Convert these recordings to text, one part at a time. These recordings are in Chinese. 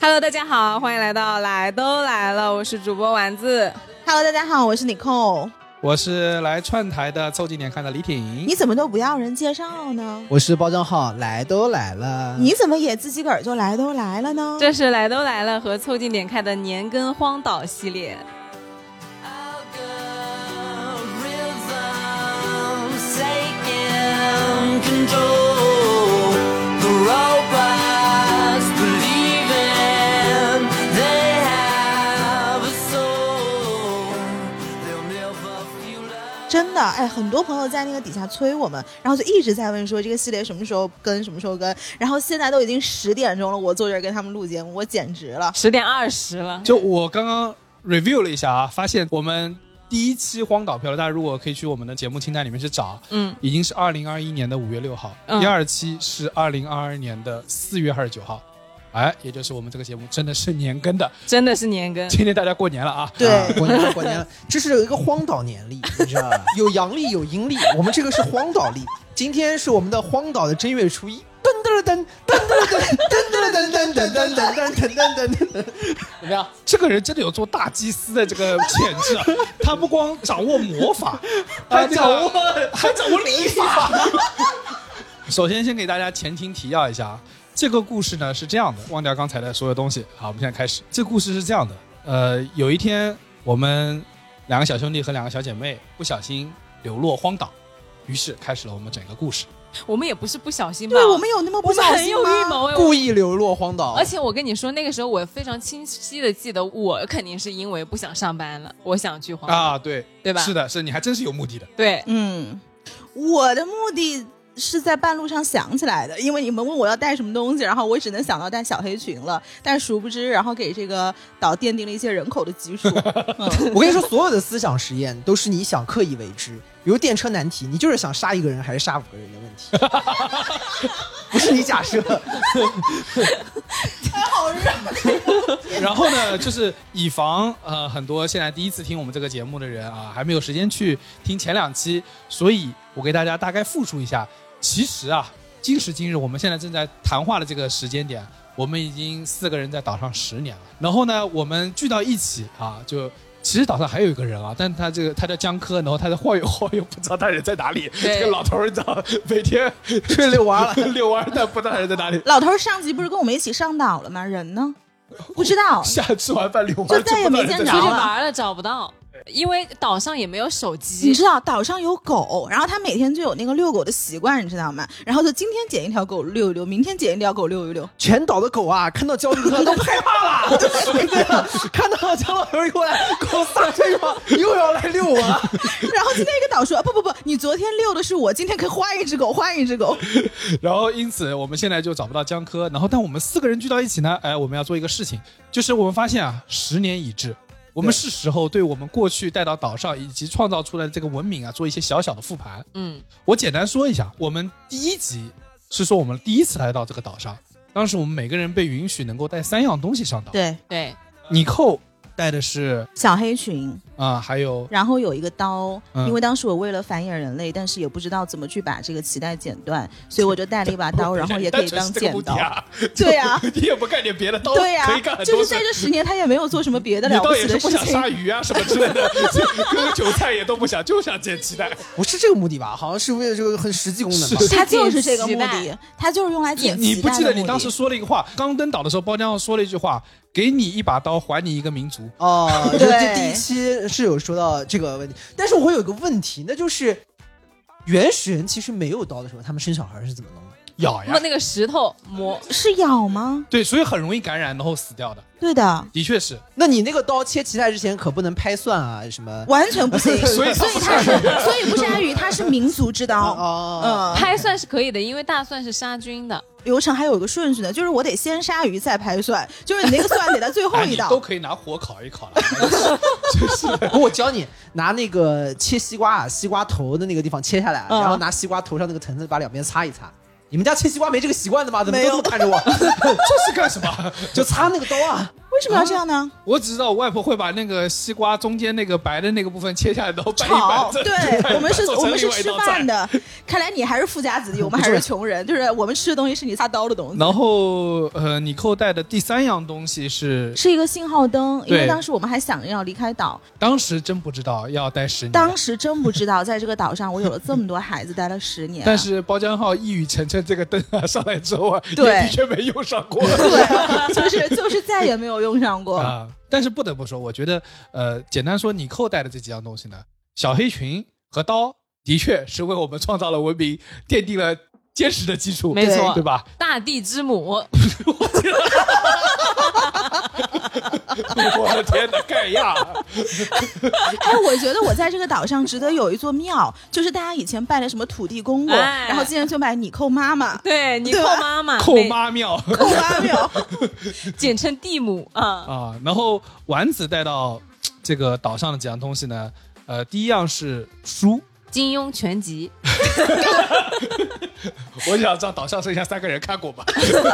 Hello，大家好，欢迎来到来都来了，我是主播丸子。Hello，大家好，我是 Nicole。我是来串台的，凑近点看的李挺。你怎么都不要人介绍呢？我是包账号，来都来了。你怎么也自己个儿就来都来了呢？这是来都来了和凑近点看的年更荒岛系列。Control. 真的，哎，很多朋友在那个底下催我们，然后就一直在问说这个系列什么时候更，什么时候更。然后现在都已经十点钟了，我坐这儿跟他们录节目，我简直了。十点二十了，就我刚刚 review 了一下啊，发现我们第一期荒岛漂流，大家如果可以去我们的节目清单里面去找，嗯，已经是二零二一年的五月六号，嗯第二期是二零二二年的四月二十九号，哎，也就是我们这个节目真的是年更的。真的是年更。今天大家过年了啊，对啊过年了，过年了，这是有一个荒岛年历，你知道吧？有阳历，有阴历，我们这个是荒岛历。今天是我们的荒岛的正月初一，噔噔噔噔噔噔噔噔噔噔噔噔噔噔噔噔，怎么样？这个人真的有做大祭司的这个潜质啊！他不光掌握魔法，还掌握还掌握礼法。首先，先给大家前情提要一下啊，这个故事呢是这样的，忘掉刚才的所有东西。好，我们现在开始。这故事是这样的，呃，有一天我们两个小兄弟和两个小姐妹不小心流落荒岛，于是开始了我们整个故事。我们也不是不小心吧？对我们有那么不小我们很心吗？有预谋哎。故意流落荒岛，而且我跟你说，那个时候我非常清晰的记得，我肯定是因为不想上班了，我想去荒岛，啊，对，对吧？是的，是你还真是有目的的。对，嗯，我的目的是在半路上想起来的，因为你们问我要带什么东西，然后我只能想到带小黑裙了，但殊不知，然后给这个岛奠定了一些人口的基数。嗯，我跟你说，所有的思想实验都是你想刻意为之。比如电车难题，你就是想杀一个人还是杀五个人的问题，不是你假设。然后呢，就是以防呃很多现在第一次听我们这个节目的人啊，还没有时间去听前两期，所以我给大家大概复述一下。其实啊，今时今日，我们现在正在谈话的这个时间点，我们已经四个人在岛上十年了。然后呢，我们聚到一起啊，就。其实岛上还有一个人啊，但他这个他叫江科，然后他在晃悠晃悠，不知道他人在哪里。这个老头儿你知道，每天去遛弯了遛弯儿，但不知道他人在哪里。老头上集不是跟我们一起上岛了吗？人呢？不知道。下吃完饭遛弯，就再也没见着不知道人在哪里出去玩了找不到，因为岛上也没有手机你。知道岛上有狗，然后他每天就有那个遛狗的习惯，你知道吗？然后就今天捡一条狗遛一遛，明天捡一条狗遛一遛。全岛的狗啊，看到焦虑哥都害怕了？看到姜老头一过来，狗撒腿说又要来遛我。然后今天一个岛说不不不，你昨天遛的是我，今天可以换一只狗，换一只狗。然后因此我们现在就找不到江科，然后但我们四个人聚到一起呢，哎，我们要做一个事情，就是我们发现啊，十年已至，我们是时候对我们过去带到岛上以及创造出来的这个文明啊，做一些小小的复盘。嗯，我简单说一下，我们第一集是说我们第一次来到这个岛上，当时我们每个人被允许能够带三样东西上岛。对，对，你扣带的是小黑裙，啊、还有然后有一个刀，嗯因为当时我为了繁衍人类，但是也不知道怎么去把这个脐带剪断，所以我就带了一把刀，然后也可以当剪刀。啊、对呀、你也不干点别的刀，对呀、就是在这十年，他也没有做什么别的了不起的事也是不想杀情。鱼啊 什么之类的，割韭菜也都不想，就想剪脐带。不是这个目的吧？好像是为了这个很实际功能吧？他就是这个目的，他就是用来剪你不脐带的目的记得你当时说了一个话？刚登岛的时候，包浆说了一句话：“给你一把刀，还你一个民族。哦，对这这第一期是有说到这个问题，但是我会有个问题，那就是原始人其实没有刀的时候，他们生小孩是怎么弄的？”咬呀，那那个石头磨，是咬吗？对，所以很容易感染，然后死掉的，对的，的确是。那你那个刀切脐带之前可不能拍蒜啊什么？完全不行。所以所以它是，所以不是鲨鱼，它是民族之刀。哦，嗯，拍蒜是可以的，因为大蒜是杀菌的。流程还有一个顺序呢，就是我得先杀鱼再拍蒜，就是你那个蒜得在最后哎，一道。你都可以拿火烤一烤了。不，我教你拿那个切西瓜啊，西瓜头的那个地方切下来，嗯然后拿西瓜头上那个藤子把两边擦一擦，你们家切西瓜没这个习惯的吗？怎么都这么看着我？这是干什么？就擦那个刀啊！为什么要这样呢？我只知道我外婆会把那个西瓜中间那个白的那个部分切下来，然后拌一炒，拌。对我们是我们是吃。饭的。看来你还是富家子弟，我们还是穷人。就是我们吃的东西是你擦刀的东西。然后呃，你扣带的第三样东西是，是一个信号灯，因为当时我们还想着要离开岛，当时真不知道要待十年。当时真不知道在这个岛上我有了这么多孩子，待了十年啊。但是包浆号一语成谶，这个灯啊上来之后啊，对的确没用上过。对，就是就是再也没有用上过。啊，但是不得不说，我觉得呃，简单说，你扣带的这几样东西呢，小黑裙和刀的确是为我们创造了文明，奠定了坚实的基础，没错对吧？大地之母，我的天哪，盖亚！哎，我觉得我在这个岛上值得有一座庙，就是大家以前拜的什么土地公公，哎然后今天就拜你扣妈妈。对你扣妈妈，扣，妈庙扣妈庙，简称地母啊。啊，然后丸子带到这个岛上的几样东西呢，呃，第一样是书。金庸全集，我想知道岛上剩下三个人看过吗？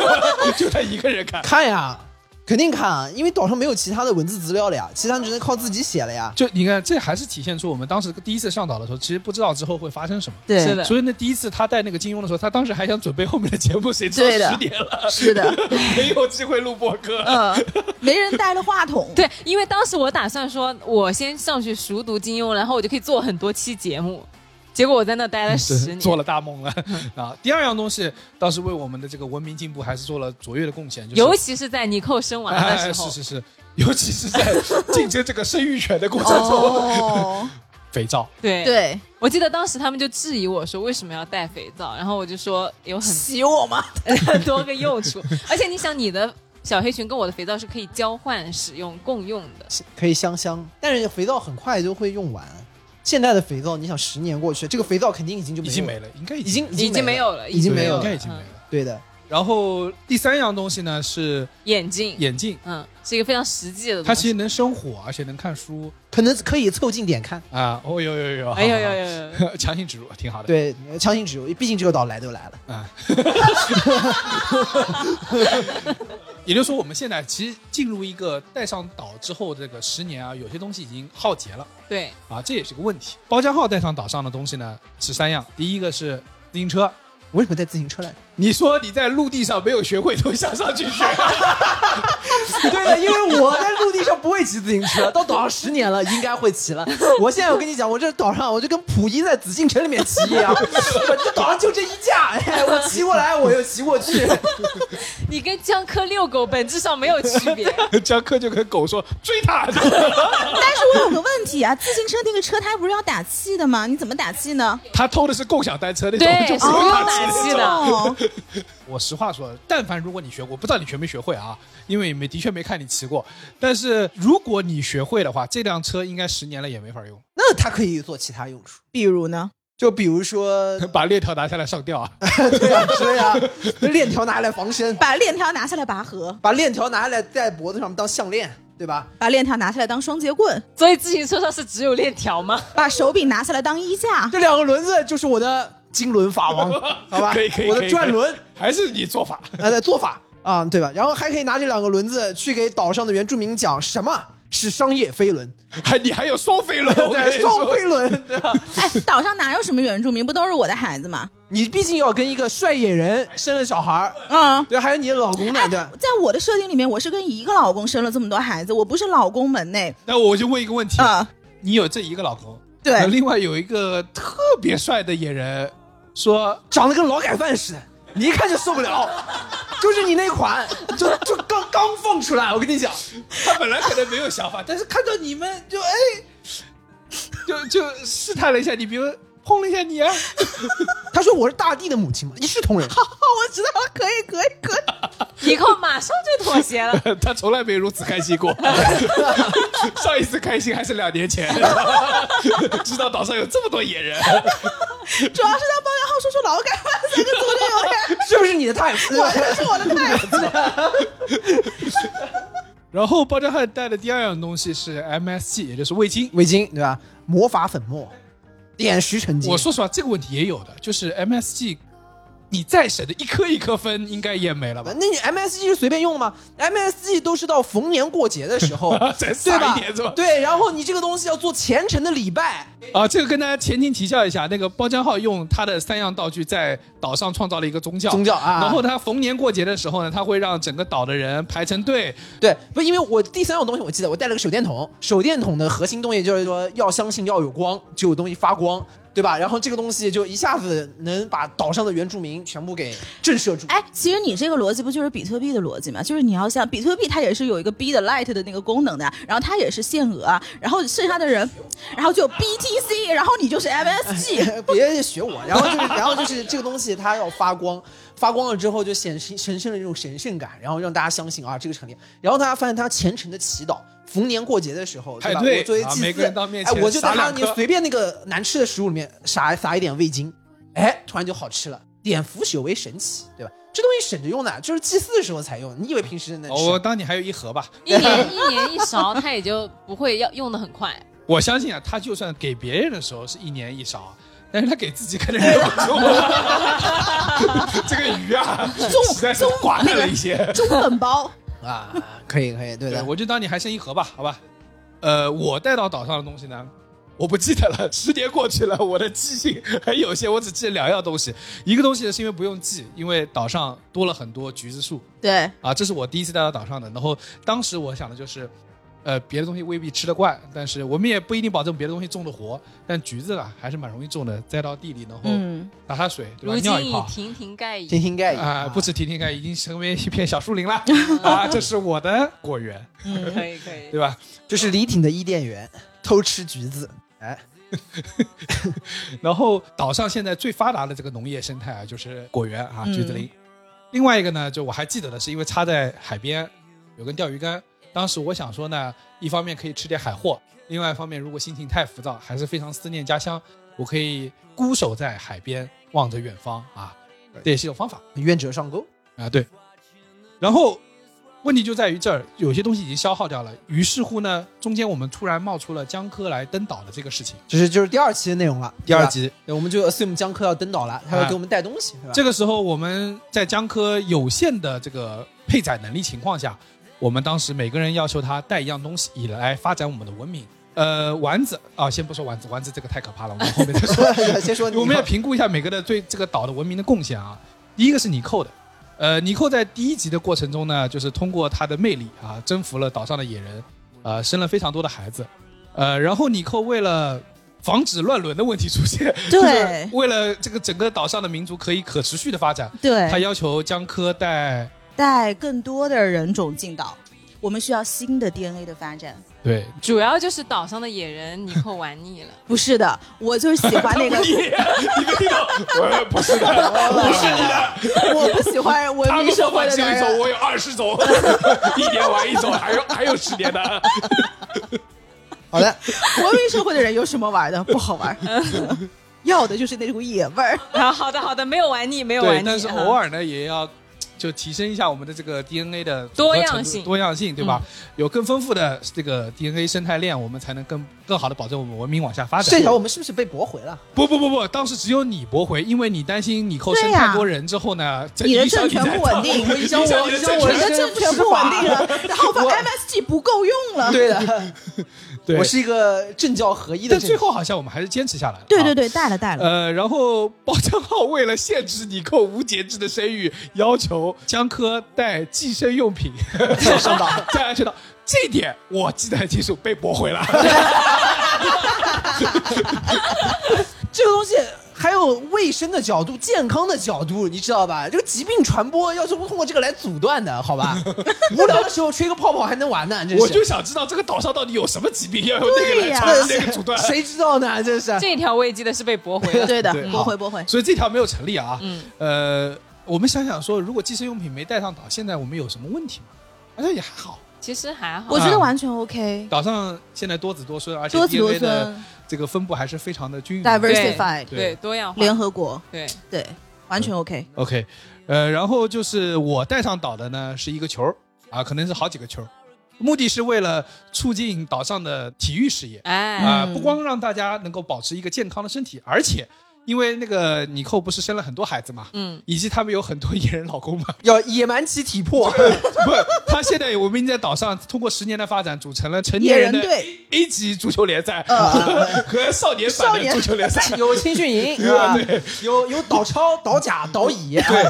就他一个人看。看呀，肯定看啊，因为岛上没有其他的文字资料了呀，其他只能靠自己写了呀。就你看，这还是体现出我们当时第一次上岛的时候，其实不知道之后会发生什么。对，是的所以那，第一次他带那个金庸的时候，他当时还想准备后面的节目，谁知道十点了，是的，没有机会录播客。嗯，没人带了话筒。对，因为当时我打算说，我先上去熟读金庸，然后我就可以做很多期节目。结果我在那待了十年，做了大梦了。啊！第二样东西倒是为我们的这个文明进步还是做了卓越的贡献，就是尤其是在尼寇生娃的哎，时候，是 是是，尤其是在竞争这个生育权的过程中，哦，肥皂。对。对，我记得当时他们就质疑我说为什么要带肥皂，然后我就说有很洗我吗？很多个用处，而且你想你的小黑裙跟我的肥皂是可以交换使用共用的，可以香香，但是肥皂很快就会用完。现在的肥皂，你想十年过去，这个肥皂肯定已经就没有了。已经没了，应该已经已经没有了，已经没有了。应该已经没了。对的，然后第三样东西呢是眼镜，眼镜，嗯，是一个非常实际的东西。它其实能生火，而且能看书可能可以凑近点看。啊。哦有有有，哎呦呦好呦呦！强行植入，挺好的。对，强行植入，毕竟这个岛来都来了。啊，也就是说，我们现在其实进入一个带上岛之后，这个十年啊，有些东西已经耗竭了对，啊，这也是个问题。包浆号带上岛上的东西呢是三样，第一个是自行车。为什么带自行车来？你说你在陆地上没有学会，都想上去学，对的，因为我在陆地上不会骑自行车，到岛上十年了，应该会骑了。我现在我跟你讲，我这岛上我就跟溥仪在紫禁城里面骑一样，我这岛上就这一架，哎，我骑过来我又骑过去。你跟江科遛狗本质上没有区别。江科就跟狗说追他。但是我有个问题啊，自行车那个车胎不是要打气的吗？你怎么打气呢？他偷的是共享单车那种，对就不用打气的打气的哦，我实话说，但凡如果你学过，不知道你学没学会啊，因为没的确没看你骑过。但是如果你学会的话，这辆车应该十年了也没法用，那它可以做其他用处，比如呢？就比如说，把链条拿下来上吊啊。对啊，是呀，链条拿来防身，把链条拿下来拔河，把链条拿下来在脖子上当项链，对吧？把链条拿下来当双节棍，所以自行车上是只有链条吗？把手柄拿下来当衣架。这两个轮子就是我的金轮法王，好吧？可以可以，我可以的转轮，还是你做法。呃的做法啊，对吧？然后还可以拿这两个轮子去给岛上的原住民讲什么是商业飞轮，还你还有双飞轮，对，双飞轮，对吧？哎，岛上哪有什么原住民？不都是我的孩子吗？你毕竟要跟一个帅野人生了小孩儿，嗯。对，还有你的老公呢，对吧？在我的设定里面，我是跟一个老公生了这么多孩子，我不是老公门内那我就问一个问题：啊、你有这一个老公，对另外有一个特别帅的野人，说长得跟劳改犯似的，你一看就受不了。就是你那款，就就刚刚放出来，我跟你讲，他本来可能没有想法，但是看到你们就哎，就就试探了一下你，比如碰了一下你啊，他说我是大地的母亲嘛，一视同仁。好，我知道了，可以，可以，可以。以后马上就妥协了。他从来没如此开心过。上一次开心还是两年前，知道岛上有这么多野人，主要是当包养浩说出劳改犯三个字，我就有点，是不是你的？对吧我这是我的态度。然后包浆汉带的第二样东西是 MSG，也就是味精。味精对吧？魔法粉末，点石成金。我说实话，这个问题也有的，就是 MSG，你再省的一颗一颗分应该也没了吧？那你 MSG 是随便用的吗？MSG 都是到逢年过节的时候，再对吧？对，然后你这个东西要做虔诚的礼拜，啊，这个跟大家前情提教一下，那个包浆号用他的三样道具在岛上创造了一个宗教，宗教啊。然后他逢年过节的时候呢，他会让整个岛的人排成队，对，不，因为我第三样东西我记得我带了个手电筒，手电筒的核心东西就是说要相信要有光，就有东西发光，对吧？然后这个东西就一下子能把岛上的原住民全部给震慑住。哎，其实你这个逻辑不就是比特币的逻辑吗？就是你要像比特币，它也是有一个 B 的 Light 的那个功能的，然后它也是限额啊，然后剩下的人，然后就 BTC，然后你就是 MSG。别学我，然后就是，然后就是这个东西它要发光，发光了之后就显神神圣的这种神圣感，然后让大家相信啊这个成立，然后大家发现他虔诚的祈祷，逢年过节的时候，对吧？对我作为祭祀啊每个人到面前哎，我就在他你随便那个难吃的食物里面撒撒一点味精，哎，突然就好吃了，点腐朽为神奇，对吧？这东西省着用的，就是祭祀的时候才用，你以为平时能吃？哦我当你还有一盒吧。一年一年一勺，它也就不会要用的很快。我相信啊，他就算给别人的时候是一年一勺，但是他给自己可能忍不住。这个鱼啊，实在是寡淡了一些。中本包，啊，可以可以，对对，的，我就当你还剩一盒吧，好吧。呃，我带到岛上的东西呢，我不记得了，十年过去了，我的记性很有限，我只记得两样东西。一个东西呢是因为不用记，因为岛上多了很多橘子树对，啊，这是我第一次带到岛上的。然后当时我想的就是。呃，别的东西未必吃得惯，但是我们也不一定保证别的东西种得活。但橘子啊，还是蛮容易种的，栽到地里，然后嗯，打打水，对吧？尿一泡已亭亭盖听矣。听盖啊，不止亭亭盖，已经成为一片小树林了 啊！这是我的果园，可以可以。对吧？这是李挺的伊甸园，偷吃橘子，哎，然后岛上现在最发达的这个农业生态啊，就是果园啊，嗯橘子林。另外一个呢，就我还记得的是，因为插在海边有根钓鱼竿，当时我想说呢，一方面可以吃点海货，另外一方面如果心情太浮躁，还是非常思念家乡，我可以孤守在海边，望着远方啊，这也是一种方法愿者上钩。啊。对。然后问题就在于这儿，有些东西已经消耗掉了，于是乎呢，中间我们突然冒出了江科来登岛的这个事情。就是就是第二期的内容了，第二集，对我们就 assume 江科要登岛了，他要啊给我们带东西，是吧？这个时候，我们在江科有限的这个配载能力情况下，我们当时每个人要求他带一样东西，以来发展我们的文明。呃，丸子啊，先不说丸子，丸子这个太可怕了，我们后面再说。先 说我们要评估一下每个的对这个岛的文明的贡献啊。第一个是尼寇的，呃，尼寇在第一集的过程中呢，就是通过他的魅力啊，征服了岛上的野人，呃，生了非常多的孩子，呃，然后尼寇为了防止乱伦的问题出现，对就是为了这个整个岛上的民族可以可持续的发展，对他，要求江科带带更多的人种进岛，我们需要新的 DNA 的发展。对主要就是岛上的野人你后玩腻了，不是的，我就是喜欢那个，你没听懂？呃，不是的，不是的，我不喜欢文明社会的人。我有二十种，一年玩一种，还有还有十年的。好的，文明社会的人有什么玩的？不好玩，要的就是那股野味儿。啊，好的好的，没有玩腻，没有玩对，腻。但是嗯偶尔呢，也要就提升一下我们的这个 DNA 的多样性多样性，对吧？有更丰富的这个 DNA 生态链，我们才能更更好的保证我们文明往下发展。这条我们是不是被驳回了？不不不不，当时只有你驳回，因为你担心你扣生太多人之后呢，这你的影响政权不稳定，影响我的你政权的政权不稳定了，然后把 MSG 不够用了。对的，对我是一个政教合一的。但最后好像我们还是坚持下来了。啊对对对，带了带了。呃，然后包江浩为了限制你扣无节制的生育，要求江科带计生用品 上岛，在安全岛。这一点我记得很清楚，被驳回了。这个东西还有卫生的角度、健康的角度，你知道吧？这个疾病传播要是不通过这个来阻断的，好吧？无聊的时候吹个泡泡还能玩呢，真是。我就想知道这个岛上到底有什么疾病，要用那个对呀来传那个阻断。谁知道呢？这是。这条我也记得是被驳回了。对的，驳回驳回。所以这条没有成立啊。嗯，呃，我们想想说，如果计生用品没带上岛，现在我们有什么问题吗？好像也还好。其实还好。我觉得完全 OK，岛上现在多子多孙，而且多子多孙。这个分布还是非常的均匀。，diversified，对。多样化。联合国，对，对，完全 OK。OK，呃，然后就是我带上岛的呢是一个球儿。啊，可能是好几个球儿，目的是为了促进岛上的体育事业。哎，啊、嗯。不光让大家能够保持一个健康的身体，而且因为那个尼寇不是生了很多孩子嘛，嗯，以及他们有很多野人老公嘛，要野蛮其体魄，不，他现在我们已经在岛上通过十年的发展，组成了成年人队。A 级足球联赛呃 和少年版的少年。足球联赛。有青训营对吧？有有岛超、岛甲、岛乙，对，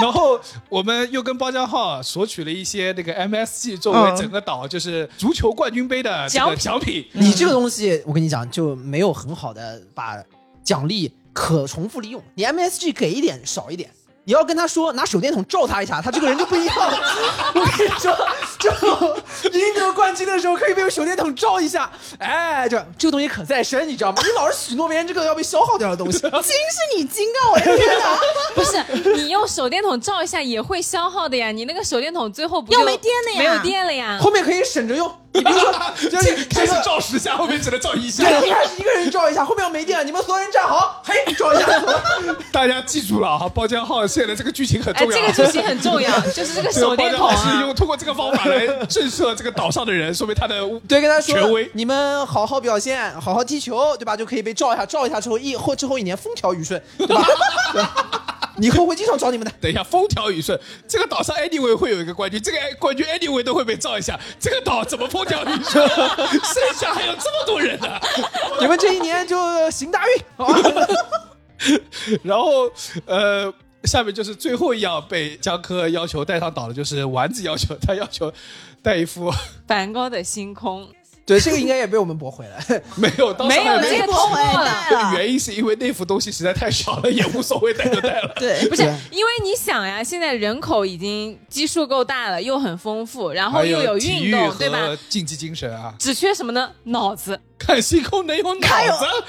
然后我们又跟包江浩索取了一些那个 MSG 作为嗯整个岛就是足球冠军杯的这个奖品。你这个东西，我跟你讲，就没有很好的把奖励可重复利用。你 MSG 给一点少一点，你要跟他说拿手电筒照他一下，他这个人就不一样了。我跟你说，就赢得冠军的时候可以被手电筒照一下，哎，这这个东西可再生，你知道吗？你老是许诺别人这个要被消耗掉的东西。金是你金啊！我的天哪，不是，你用手电筒照一下也会消耗的呀。你那个手电筒最后不就要没电了呀没有电了呀。后面可以省着用，你比如说，就是开始这个照十下，后面只能照一下。对，一开始一个人照一下，后面要没电了，你们所有人站好，嘿，照一下。大家记住了哈，包浆号现在这个剧情很哎，重要。这个剧情很重要，就是这个手电筒浆号是啊用。通过这个方法来震慑这个岛上的人，说明他的对，跟他说权威，你们好好表现，好好踢球，对吧？就可以被照一下，照一下之后一后之后一年风调雨顺，对吧？对以后会经常找你们的。等一下，风调雨顺，这个岛上 anyway 会有一个冠军，这个冠军 anyway 都会被照一下。这个岛怎么风调雨顺？剩下还有这么多人呢、你们这一年就行大运，好吧？然后，呃，下面就是最后一样被江科要求带上岛的，就是丸子要求他要求带一副梵高的星空，对，这个应该也被我们驳回了。没有，当时没有还这个没通过了。了原因是因为那幅东西实在太少了，也无所谓，带就带了。对，不是，因为你想呀，现在人口已经基数够大了，又很丰富，然后又有运动，对吧和？竞技精神啊！只缺什么呢？脑子。看星空能有脑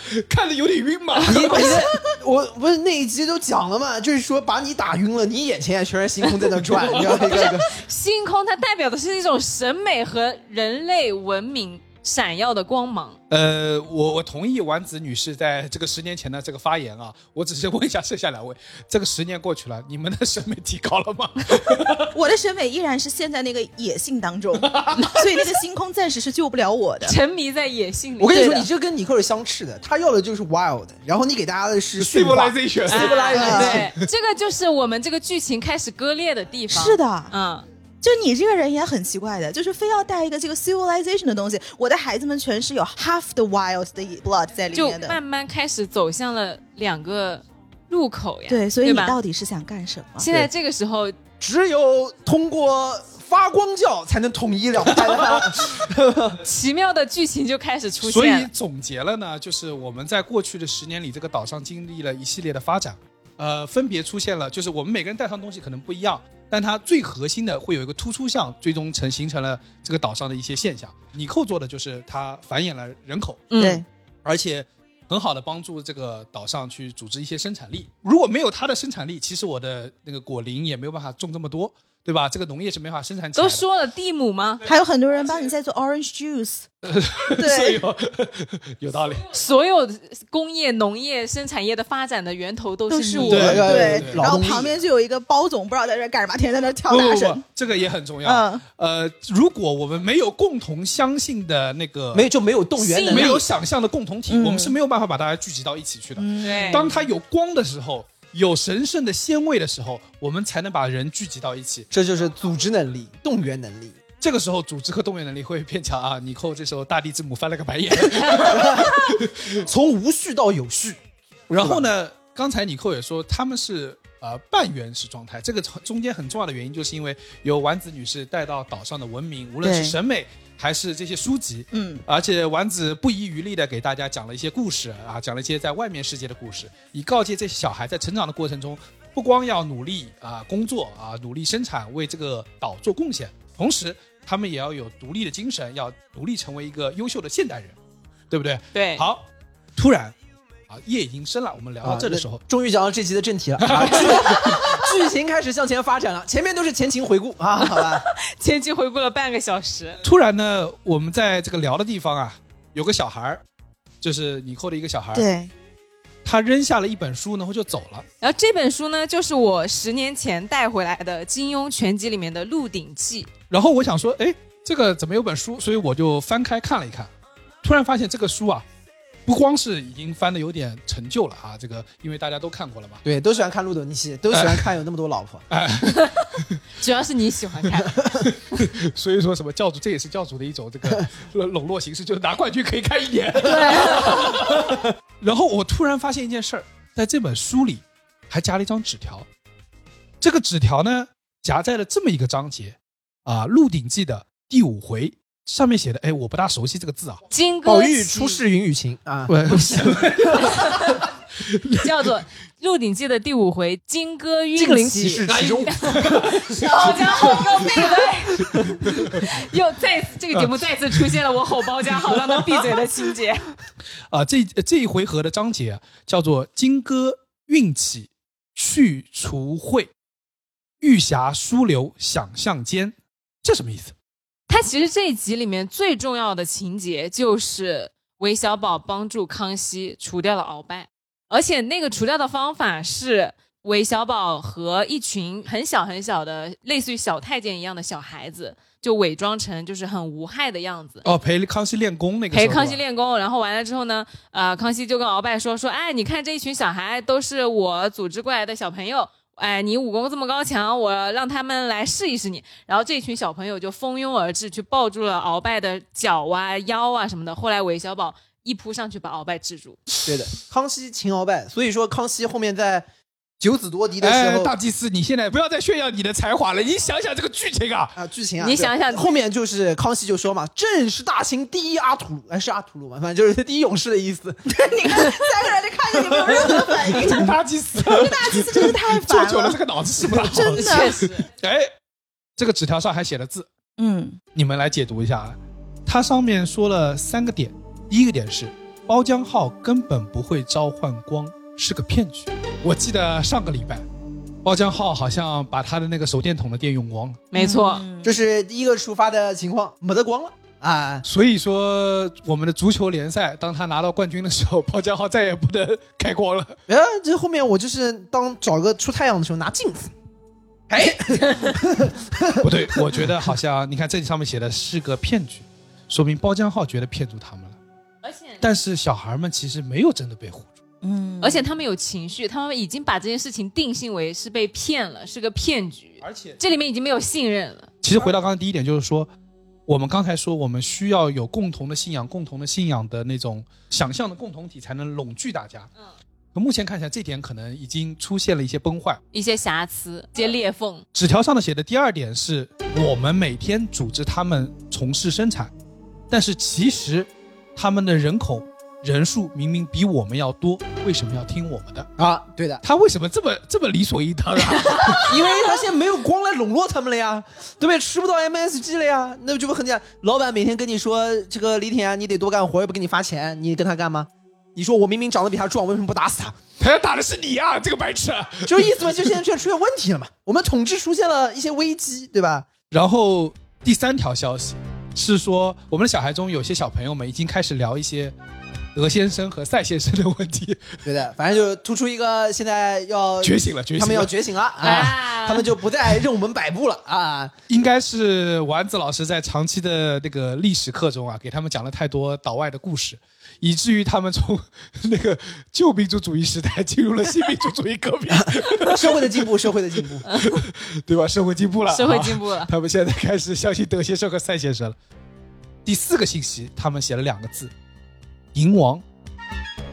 子，看的有点晕嘛。你不是 我不是那一集都讲了嘛，就是说把你打晕了，你眼前也全是星空在那转，你知道那个那个。星空它代表的是一种审美和人类文明闪耀的光芒。呃，我我同意丸子女士在这个十年前的这个发言啊，我只是问一下剩下两位，这个十年过去了，你们的审美提高了吗？我的审美依然是陷在那个野性当中，所以那个星空暂时是救不了我的。沉迷在野性里。我跟你说，你这跟尼克尔相斥的，他要的就是 wild，然后你给大家的是 civilization，哎对，这个就是我们这个剧情开始割裂的地方。是，的，嗯，就你这个人也很奇怪的，就是非要带一个这个 civilization 的东西。我的孩子们全是有 half the wild 的 blood 在里就面的。慢慢开始走向了两个入口呀。对，所以你到底是想干什么？现在这个时候，只有通过发光教才能统一两派的。奇妙的剧情就开始出现所以。总结了呢，就是我们在过去的十年里，这个岛上经历了一系列的发展，呃，分别出现了，就是我们每个人带上东西可能不一样，但它最核心的会有一个突出项，最终成形成了这个岛上的一些现象。尼寇做的就是它繁衍了人口，嗯对，而且很好的帮助这个岛上去组织一些生产力。如果没有它的生产力，其实我的那个果林也没有办法种这么多，对吧？这个农业是没法生产起来的。都说了地母吗？还有很多人帮你在做 orange juice。所以对，有 有道理。所有工业、农业生产业的发展的源头都是你都是我。对对对对，然后旁边就有一个包总，不知道在这干什么，天天在那跳不不不大神。，这个也很重要。嗯呃，如果我们没有共同相信的那个，没有就没有动员，没有想象的共同体，嗯我们是没有办法把大家聚集到一起去的。对，当它有光的时候，有神圣的鲜味的时候，我们才能把人聚集到一起。这就是组织能力、动员能力。这个时候，组织和动员能力会变强啊！尼寇这时候大地之母翻了个白眼。从无序到有序，然后呢，刚才尼寇也说他们是呃半原始状态，这个中间很重要的原因就是因为有丸子女士带到岛上的文明，无论是审美还是这些书籍，嗯，而且丸子不遗余力的给大家讲了一些故事啊，讲了一些在外面世界的故事，以告诫这些小孩在成长的过程中，不光要努力啊工作啊，努力生产，为这个岛做贡献，同时他们也要有独立的精神，要独立成为一个优秀的现代人，对不对？对，好，突然啊，夜已经深了，我们聊到这的时候，啊终于讲到这集的正题了，啊剧剧情开始向前发展了，前面都是前情回顾啊，好吧？前情回顾了半个小时，突然呢，我们在这个聊的地方啊，有个小孩儿，就是你扣的一个小孩儿，对，他扔下了一本书，然后就走了。然后这本书呢，就是我十年前带回来的金庸全集里面的《鹿鼎记》。然后我想说，哎，这个怎么有本书？所以我就翻开看了一看，突然发现这个书啊，不光是已经翻的有点陈旧了啊，这个因为大家都看过了嘛。对，都喜欢看《鹿斗尼希》，都喜欢看有那么多老婆。主要是你喜欢看，所以说什么教主，这也是教主的一种这个 笼络形式，就是拿冠军可以看一年。然后我突然发现一件事儿，在这本书里还夹了一张纸条，这个纸条呢夹在了这么一个章节啊，《鹿鼎记》的第五回上面写的，哎，我不大熟悉这个字啊，金宝玉出世云雨情啊，不是 叫做《鹿鼎记》的第五回“金戈运金陵启事起其中，包家伙给我闭嘴！又再次这个节目再次出现了我吼包家好让他闭嘴的情节。啊，这这一回合的章节叫做“金戈运起去除秽，玉匣疏流想象间”，这什么意思？他其实这一集里面最重要的情节就是韦小宝帮助康熙除掉了鳌拜，而且那个除掉的方法是韦小宝和一群很小很小的类似于小太监一样的小孩子，就伪装成就是很无害的样子，哦，陪康熙练功那个陪，康熙练功，然后完了之后呢，呃，康熙就跟鳌拜说说，哎，你看这一群小孩都是我组织过来的小朋友，哎，你武功这么高强，我让他们来试一试你。然后这群小朋友就蜂拥而至，去抱住了鳌拜的脚啊、腰啊什么的。后来韦小宝一扑上去把鳌拜制住，对的，康熙擒鳌拜，所以说康熙后面在九子夺嫡的时哎，候大祭司，你现在不要再炫耀你的才华了，你想想这个剧情啊，啊，剧情啊，你想想后面就是康熙就说嘛，朕是大清第一阿图鲁，哎是阿图鲁嘛，反正就是第一勇士的意思。你看三个人就看见你没有任何反应，这个大祭司，这大祭司真的太烦了久了这。个脑子是不大好。真的确实，哎，这个纸条上还写了字，嗯，你们来解读一下啊。它上面说了三个点，第一个点是包浆号根本不会召唤光，是个骗局。我记得上个礼拜，包江浩好像把他的那个手电筒的电用光了，没错。嗯这是第一个出发的情况，没得光了啊。所以说我们的足球联赛，当他拿到冠军的时候，包浆浩再也不能开光了。呃，这后面我就是当找个出太阳的时候拿镜子，哎，不对，我觉得好像你看这上面写的是个骗局，说明包江浩觉得骗住他们了。而且但是小孩们其实没有真的被唬住。嗯，而且他们有情绪，他们已经把这件事情定性为是被骗了，是个骗局。而且，这里面已经没有信任了。其实回到刚才第一点，就是说，我们刚才说我们需要有共同的信仰，共同的信仰的那种想象的共同体，才能拢聚大家。嗯，可目前看起来，这点可能已经出现了一些崩坏。一些瑕疵、一些裂缝，纸条上的写的第二点是我们每天组织他们从事生产，但是其实他们的人口人数明明比我们要多，为什么要听我们的？啊，对的，他为什么这么这么理所应当啊？因为他现在没有光来笼络他们了呀，对不对？吃不到 MSG 了呀，那就不很简单。老板每天跟你说这个李铁啊，你得多干活，又不给你发钱，你跟他干吗？你说我明明长得比他壮，为什么不打死他？他要打的是你啊，这个白痴！就意思嘛，就现在就出现问题了嘛。我们统治出现了一些危机，对吧？然后第三条消息是说，我们的小孩中有些小朋友们已经开始聊一些德先生和赛先生的问题，对的，反正就突出一个现在要觉醒了，觉醒了。他们要觉醒了啊，啊他们就不再任我们摆布了啊。应该是丸子老师在长期的那个历史课中啊，给他们讲了太多岛外的故事，以至于他们从那个旧民主主义时代进入了新民主主义革命，社会的进步，社会的进步。对吧？社会进步了，社会啊进步了。他们现在开始相信德先生和赛先生了。第四个信息，他们写了两个字：银王。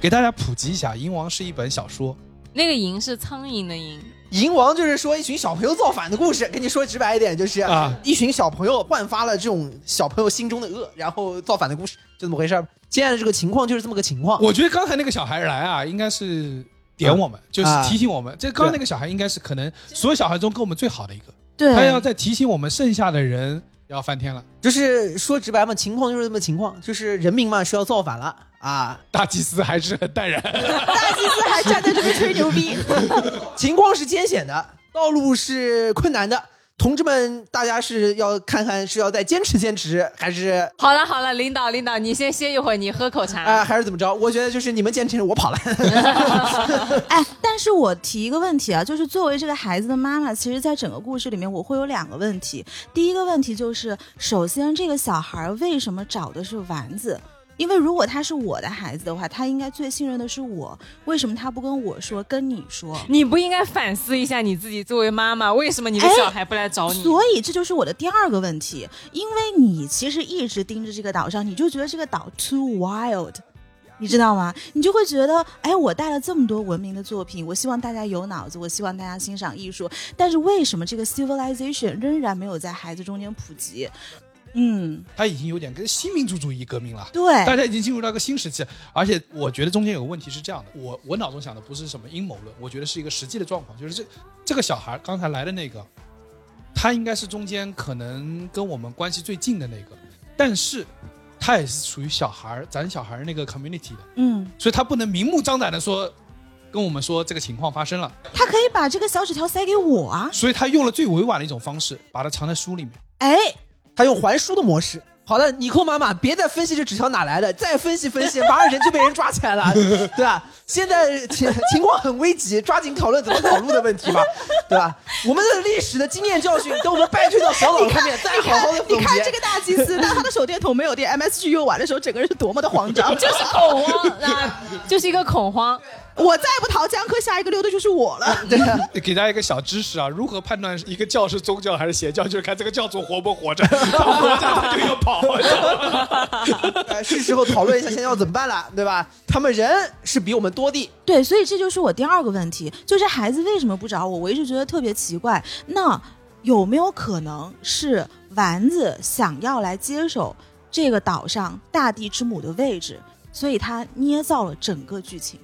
给大家普及一下，《银王》是一本小说，那个蝇是苍蝇的蝇，银王就是说一群小朋友造反的故事，跟你说直白一点，就是啊一群小朋友焕发了这种小朋友心中的恶，然后造反的故事，就这么回事儿。现在的这个情况就是这么个情况。我觉得刚才那个小孩来啊，应该是点我们，就是提醒我们。这刚刚那个小孩应该是可能所有小孩中跟我们最好的一个，对，他要再提醒我们剩下的人要翻天了。就是说直白嘛，情况就是这么情况，就是人民嘛是要造反了啊。大祭司还是很淡然，大祭司还站在这边吹牛逼，情况是艰险的，道路是困难的，同志们，大家是要看看是要再坚持坚持，还是好了好了，领导领导，你先歇一会儿，你喝口茶。啊、还是怎么着？我觉得就是你们坚持，我跑了。哎，但是我提一个问题啊，就是作为这个孩子的妈妈，其实，在整个故事里面，我会有两个问题。第一个问题就是，首先这个小孩为什么找的是丸子？因为如果他是我的孩子的话，他应该最信任的是我。为什么他不跟我说，跟你说？你不应该反思一下你自己作为妈妈，为什么你的哎小孩不来找你？所以这就是我的第二个问题，因为你其实一直盯着这个岛上，你就觉得这个岛 too wild。你知道吗？你就会觉得，哎，我带了这么多文明的作品，我希望大家有脑子，我希望大家欣赏艺术，但是为什么这个 civilization 仍然没有在孩子中间普及？嗯，他已经有点跟新民主主义革命了。对，大家已经进入到一个新时期，而且我觉得中间有个问题是这样的，我我脑中想的不是什么阴谋论，我觉得是一个实际的状况，就是这这个小孩刚才来的那个，他应该是中间可能跟我们关系最近的那个，但是他也是属于小孩儿咱小孩儿那个 community 的，嗯，所以他不能明目张胆的说跟我们说这个情况发生了，他可以把这个小纸条塞给我啊，所以他用了最委婉的一种方式，把它藏在书里面。哎，他用还书的模式。好的，你扣妈妈，别再分析这纸条哪来的，再分析分析，马上人就被人抓起来了，对吧？现在情情况很危急，抓紧讨论怎么跑路的问题吧，对吧？我们的历史的经验教训，等我们败退到小岛上面，再好好的总结你看这。个大祭司，当他的手电筒没有电，MSG 用完的时候，整个人是多么的慌张。就是恐慌啊，就是一个恐慌。我再不逃江科，下一个溜的就是我了。对啊，给大家一个小知识啊，如何判断一个教是宗教还是邪教，就是看这个教主活不活着，他活着他就要跑。呃是时候讨论一下现在要怎么办了，对吧？他们人是比我们多的，对，所以这就是我第二个问题，就是孩子为什么不找我？我一直觉得特别奇怪。那有没有可能是丸子想要来接手这个岛上大地之母的位置，所以他捏造了整个剧情，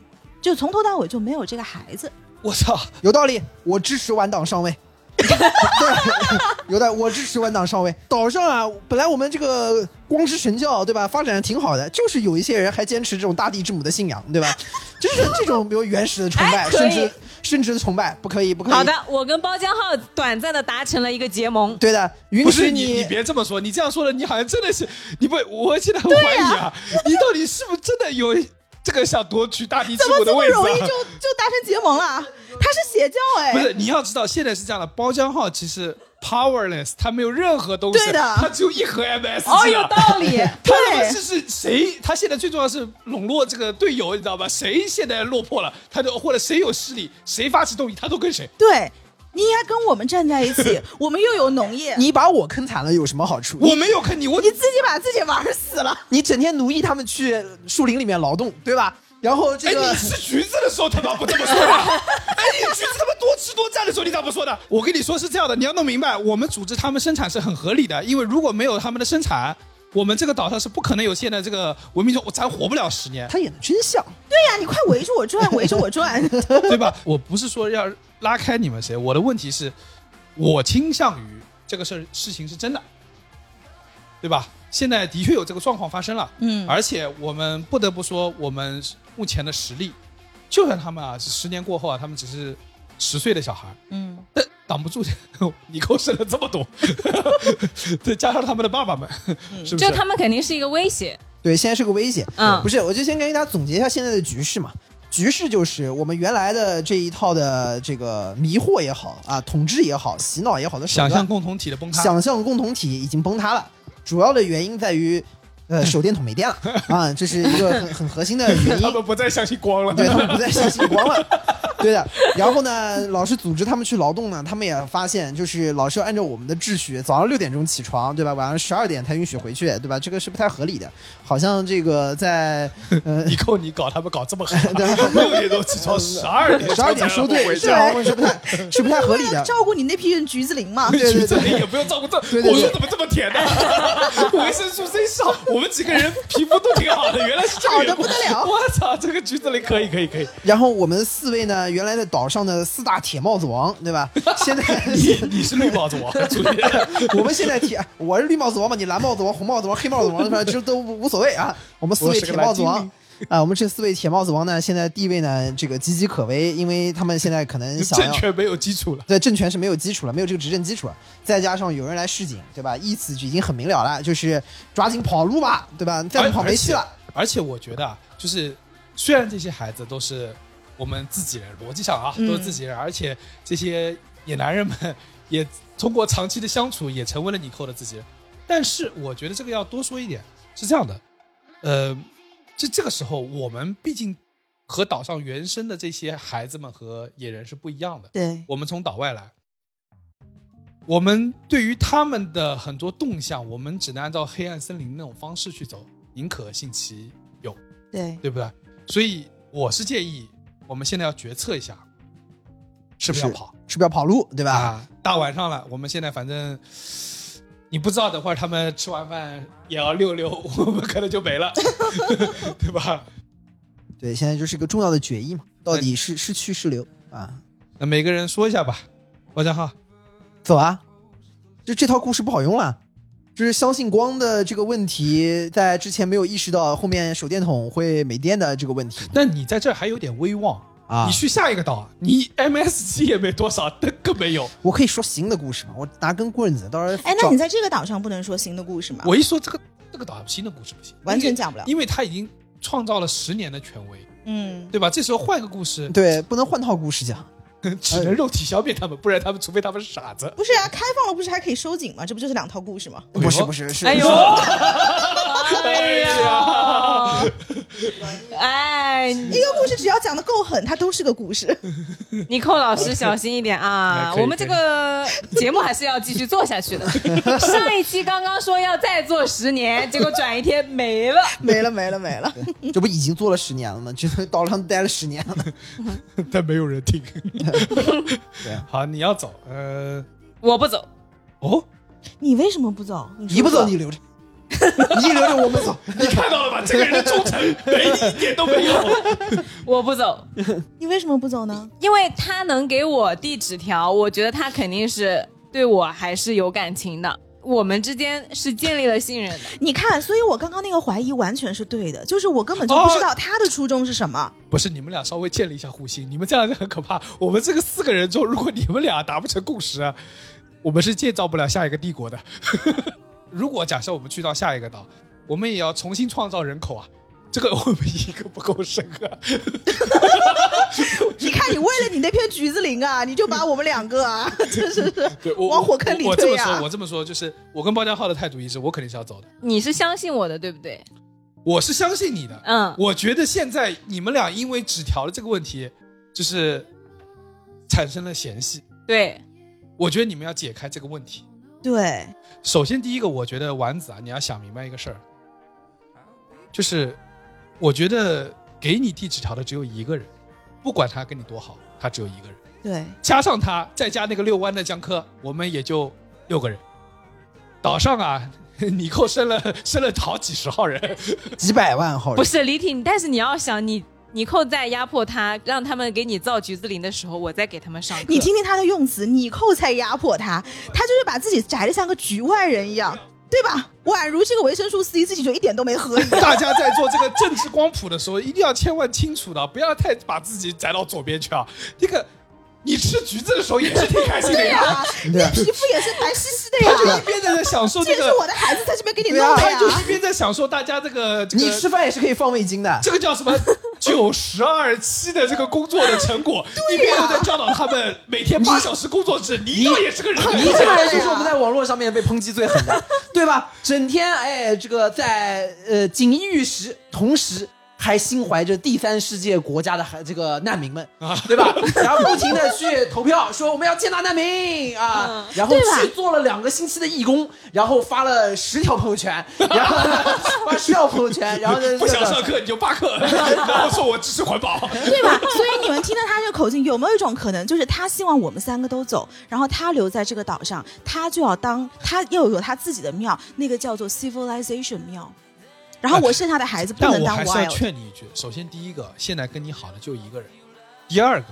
就从头到尾就没有这个孩子。我操！有道理，我支持晚党上位。对，有的，我支持晚党上位。岛上啊，本来我们这个光之神教，对吧，发展的挺好的，就是有一些人还坚持这种大地之母的信仰，对吧？就是这种比如原始的崇拜，哎甚至甚至的崇拜，不可以，不可以。好的，我跟包浆浩短暂的达成了一个结盟。对的，允不是许你，你别这么说，你这样说的，你好像真的是你不，我现在很怀疑啊，你到底是不是真的有这个想夺取大地之怎么这么母的位置、啊？容易就就达成结盟了？他是邪教哎，不是，你要知道，现在是这样的，包浆号其实 powerless，他没有任何东西，对的他只有一盒 MS 哦，有道理。他他妈对是是谁？他现在最重要是笼络这个队友，你知道吧？谁现在落魄了，他就或者谁有势力，谁发起动议，他都跟谁。对，你应该跟我们站在一起，我们又有农业，你把我坑惨了有什么好处？我没有坑你，我你自己把自己玩死了。你整天奴役他们去树林里面劳动，对吧？然后这哎，个你吃橘子的时候他妈不这么说的？哎，你橘子他妈多吃多占的时候你咋不说的？我跟你说是这样的，你要弄明白，我们组织他们生产是很合理的，因为如果没有他们的生产，我们这个岛上是不可能有现在这个文明中，咱活不了十年，他演的真像，对呀、你快围着我转，围着我转。对吧？我不是说要拉开你们谁，我的问题是，我倾向于这个事儿事情是真的，对吧？现在的确有这个状况发生了，嗯而且我们不得不说，我们目前的实力，就算他们啊是十年过后啊，他们只是十岁的小孩，嗯，但挡不住你给我生了这么多，再加上他们的爸爸们，是不？就他们肯定是一个威胁。对，现在是个威胁。嗯不是，我就先跟大家总结一下现在的局势嘛。局势就是我们原来的这一套的这个迷惑也好啊，统治也好，洗脑也好的手段，想象共同体的崩塌，想象共同体已经崩塌了。主要的原因在于，呃，手电筒没电了 啊，这是一个很很核心的原因。他们不再相信光了，对他们不再相信光了，对的。然后呢，老师组织他们去劳动呢，他们也发现，就是老师要按照我们的秩序，早上六点钟起床，对吧？晚上十二点才允许回去，对吧？这个是不太合理的。好像这个在呃 以后你搞他们搞这么狠，六点钟起床，十二点十二点收队，回是吧？是不太是不太合理的。照顾你那批人橘子林嘛。对对橘子对林也不用照顾这，对对对我说怎么这么甜呢？维生素 C 少，我们几个人皮肤都挺好的，原来是这个好的不得了我操，这个橘子林可以可以可以，然后我们四位呢，原来的岛上的四大铁帽子王，对吧？现在你你是绿帽子王，我们现在铁，我是绿帽子王嘛，你蓝帽子王、红帽子王、黑帽子王，反正这都无无所谓啊。我们四位铁帽子王啊，我们这四位铁帽子王呢，现在地位呢，这个岌岌可危，因为他们现在可能想要。政权没有基础了。对政权是没有基础了，没有这个执政基础了，再加上有人来示警，对吧？意思就已经很明了了，就是抓紧跑路吧，对吧？再不跑没戏了。而且我觉得啊，就是虽然这些孩子都是我们自己人，逻辑上啊嗯都是自己人，而且这些野男人们也通过长期的相处也成为了你扣的自己人。但是我觉得这个要多说一点，是这样的，呃，这这个时候我们毕竟和岛上原生的这些孩子们和野人是不一样的。对，我们从岛外来，我们对于他们的很多动向，我们只能按照黑暗森林那种方式去走，宁可信其有，对，对不对？所以我是建议，我们现在要决策一下，是不是要跑？是不是要跑路，对吧？啊，大晚上了，我们现在反正你不知道，等会儿他们吃完饭也要溜溜，我们可能就没了，对吧？对，现在就是一个重要的决议嘛，到底是是去是留啊？那每个人说一下吧，包家浩，走啊！就这套故事不好用了，就是相信光的这个问题，在之前没有意识到后面手电筒会没电的这个问题但你在这还有点威望。啊你。去下一个岛，你 MSG 也没多少，灯更没有。我可以说新的故事吗？我拿根棍子，到时候哎，那你在这个岛上不能说新的故事吗？我一说这个这个岛新的故事不行，完全讲不了。因为他已经创造了十年的权威，嗯，对吧？这时候换个故事，对不能换套故事讲。只能肉体消灭他们，不然他们除非他们是傻子。不是啊，开放了不是还可以收紧吗？这不就是两套故事吗？不是不是是，哎呦是，哎呀，哎，一个故事只要讲的够狠，它都是个故事。尼寇老师小心一点啊！我们这个节目还是要继续做下去的。上一期刚刚说要再做十年，结果转一天没了。没了没了没了。这不已经做了十年了吗？这岛上待了十年了。但没有人听。好，你要走，呃，我不走，哦，你为什么不走？你不走，你留着，你留着，我们走。你看到了吧？这个人的忠诚没一点都没有。我不走，你为什么不走呢？因为他能给我递纸条，我觉得他肯定是对我还是有感情的。我们之间是建立了信任的。你看，所以我刚刚那个怀疑完全是对的，就是我根本就不知道他的初衷是什么。不是你们俩稍微建立一下互信，你们这样就很可怕。我们这个四个人中，如果你们俩达不成共识，啊我们是建造不了下一个帝国的。如果假设我们去到下一个岛，我们也要重新创造人口啊，这个我们一个不够深啊。你看，你为了你那片橘子林啊，你就把我们两个啊，真是对是往火坑里我我这么推啊说，我！这么说，就是我跟包家浩的态度一致，我肯定是要走的。你是相信我的，对不对？我是相信你的，嗯，我觉得现在你们俩因为纸条的这个问题，就是产生了嫌隙。对，我觉得你们要解开这个问题。对，首先，第一个，我觉得丸子啊，你要想明白一个事儿，就是我觉得给你递纸条的只有一个人，不管他跟你多好，他只有一个人。对，加上他，再加那个遛弯的江科，我们也就六个人。岛上啊，尼寇生了生了好几十号人，几百万号人，不是李挺，但是你要想，你尼寇在压迫他，让他们给你造橘子林的时候，我再给他们上课。你听听他的用词，你扣在压迫他，他就是把自己宅的像个局外人一样，对吧？宛如这个维生素 C 自己就一点都没喝一样。大家在做这个政治光谱的时候，一定要千万清楚的，不要太把自己宅到左边去啊。这个，你吃橘子的时候也是挺开心的呀，呀，你皮肤也是白兮兮的呀他就一。边在享受这个这是，我的孩子在这边给你弄的呀。他就一边在享受大家这个这你吃饭也是可以放味精的。这个叫什么 九十二期的这个工作的成果，一边又在教导他们每天八小时工作制，你倒也是个人，你这个人就是我们在网络上面被抨击最狠的，对吧？整天哎，这个在呃锦衣玉食，同时还心怀着第三世界国家的孩这个难民们，对吧？然后不停的去投票，说我们要接纳难民啊，然后去做了两个星期的义工，然后发了十条朋友圈，然后 发十条朋友圈，然后呢不想上课你就罢课，然后说我支持环保。对吧？所以你们听到他这个口径，有没有一种可能，就是他希望我们三个都走，然后他留在这个岛上，他就要当他要有他自己的庙，那个叫做 civilization 庙。然后我剩下的孩子不能当但我还是要。劝你一句：首先，第一个，现在跟你好的就一个人；第二个，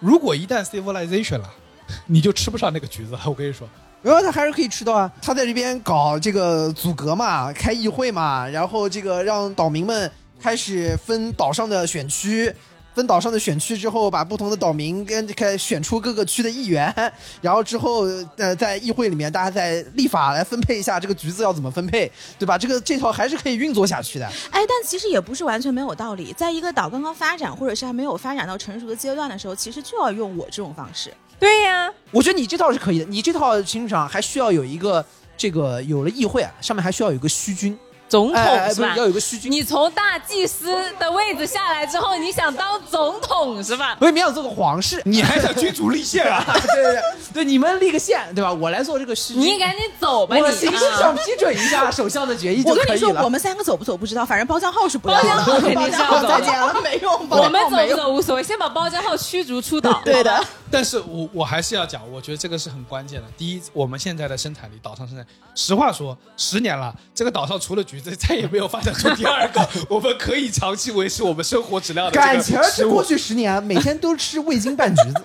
如果一旦 civilization 了，你就吃不上那个橘子了。我跟你说，然后他还是可以吃到啊。他在这边搞这个阻隔嘛，开议会嘛，然后这个让岛民们开始分岛上的选区，分岛上的选区之后，把不同的岛民跟开选出各个区的议员，然后之后呃在议会里面大家再立法来分配一下这个橘子要怎么分配，对吧？这个这套还是可以运作下去的。哎，但其实也不是完全没有道理。在一个岛刚刚发展，或者是还没有发展到成熟的阶段的时候，其实就要用我这种方式。对呀，我觉得你这套是可以的，你这套情况上还需要有一个这个有了议会啊，上面还需要有一个虚君。总统、哎哎不是是吧？要有个虚君。你从大祭司的位置下来之后，你想当总统是吧？我也没想做个皇室，你还想君主立宪啊？对对对对，你们立个宪对吧？我来做这个虚君。你赶紧走吧，你我形式上啊批准一下首相的决议就我跟你说，可以了。我们三个走不走不知道，反正包浆浩是不。包浆浩肯定是要走 浆号 再见了，没用。我们走不。走无所谓，先把包浆浩驱逐出岛。对的，但是我我还是要讲，我觉得这个是很关键的。第一，我们现在的生产力，岛上生产，实话说，十年了，这个岛上除了橘子，再也没有发展出第二个 我们可以长期维持我们生活质量的感情是过。去十年每天都吃味精拌橘子，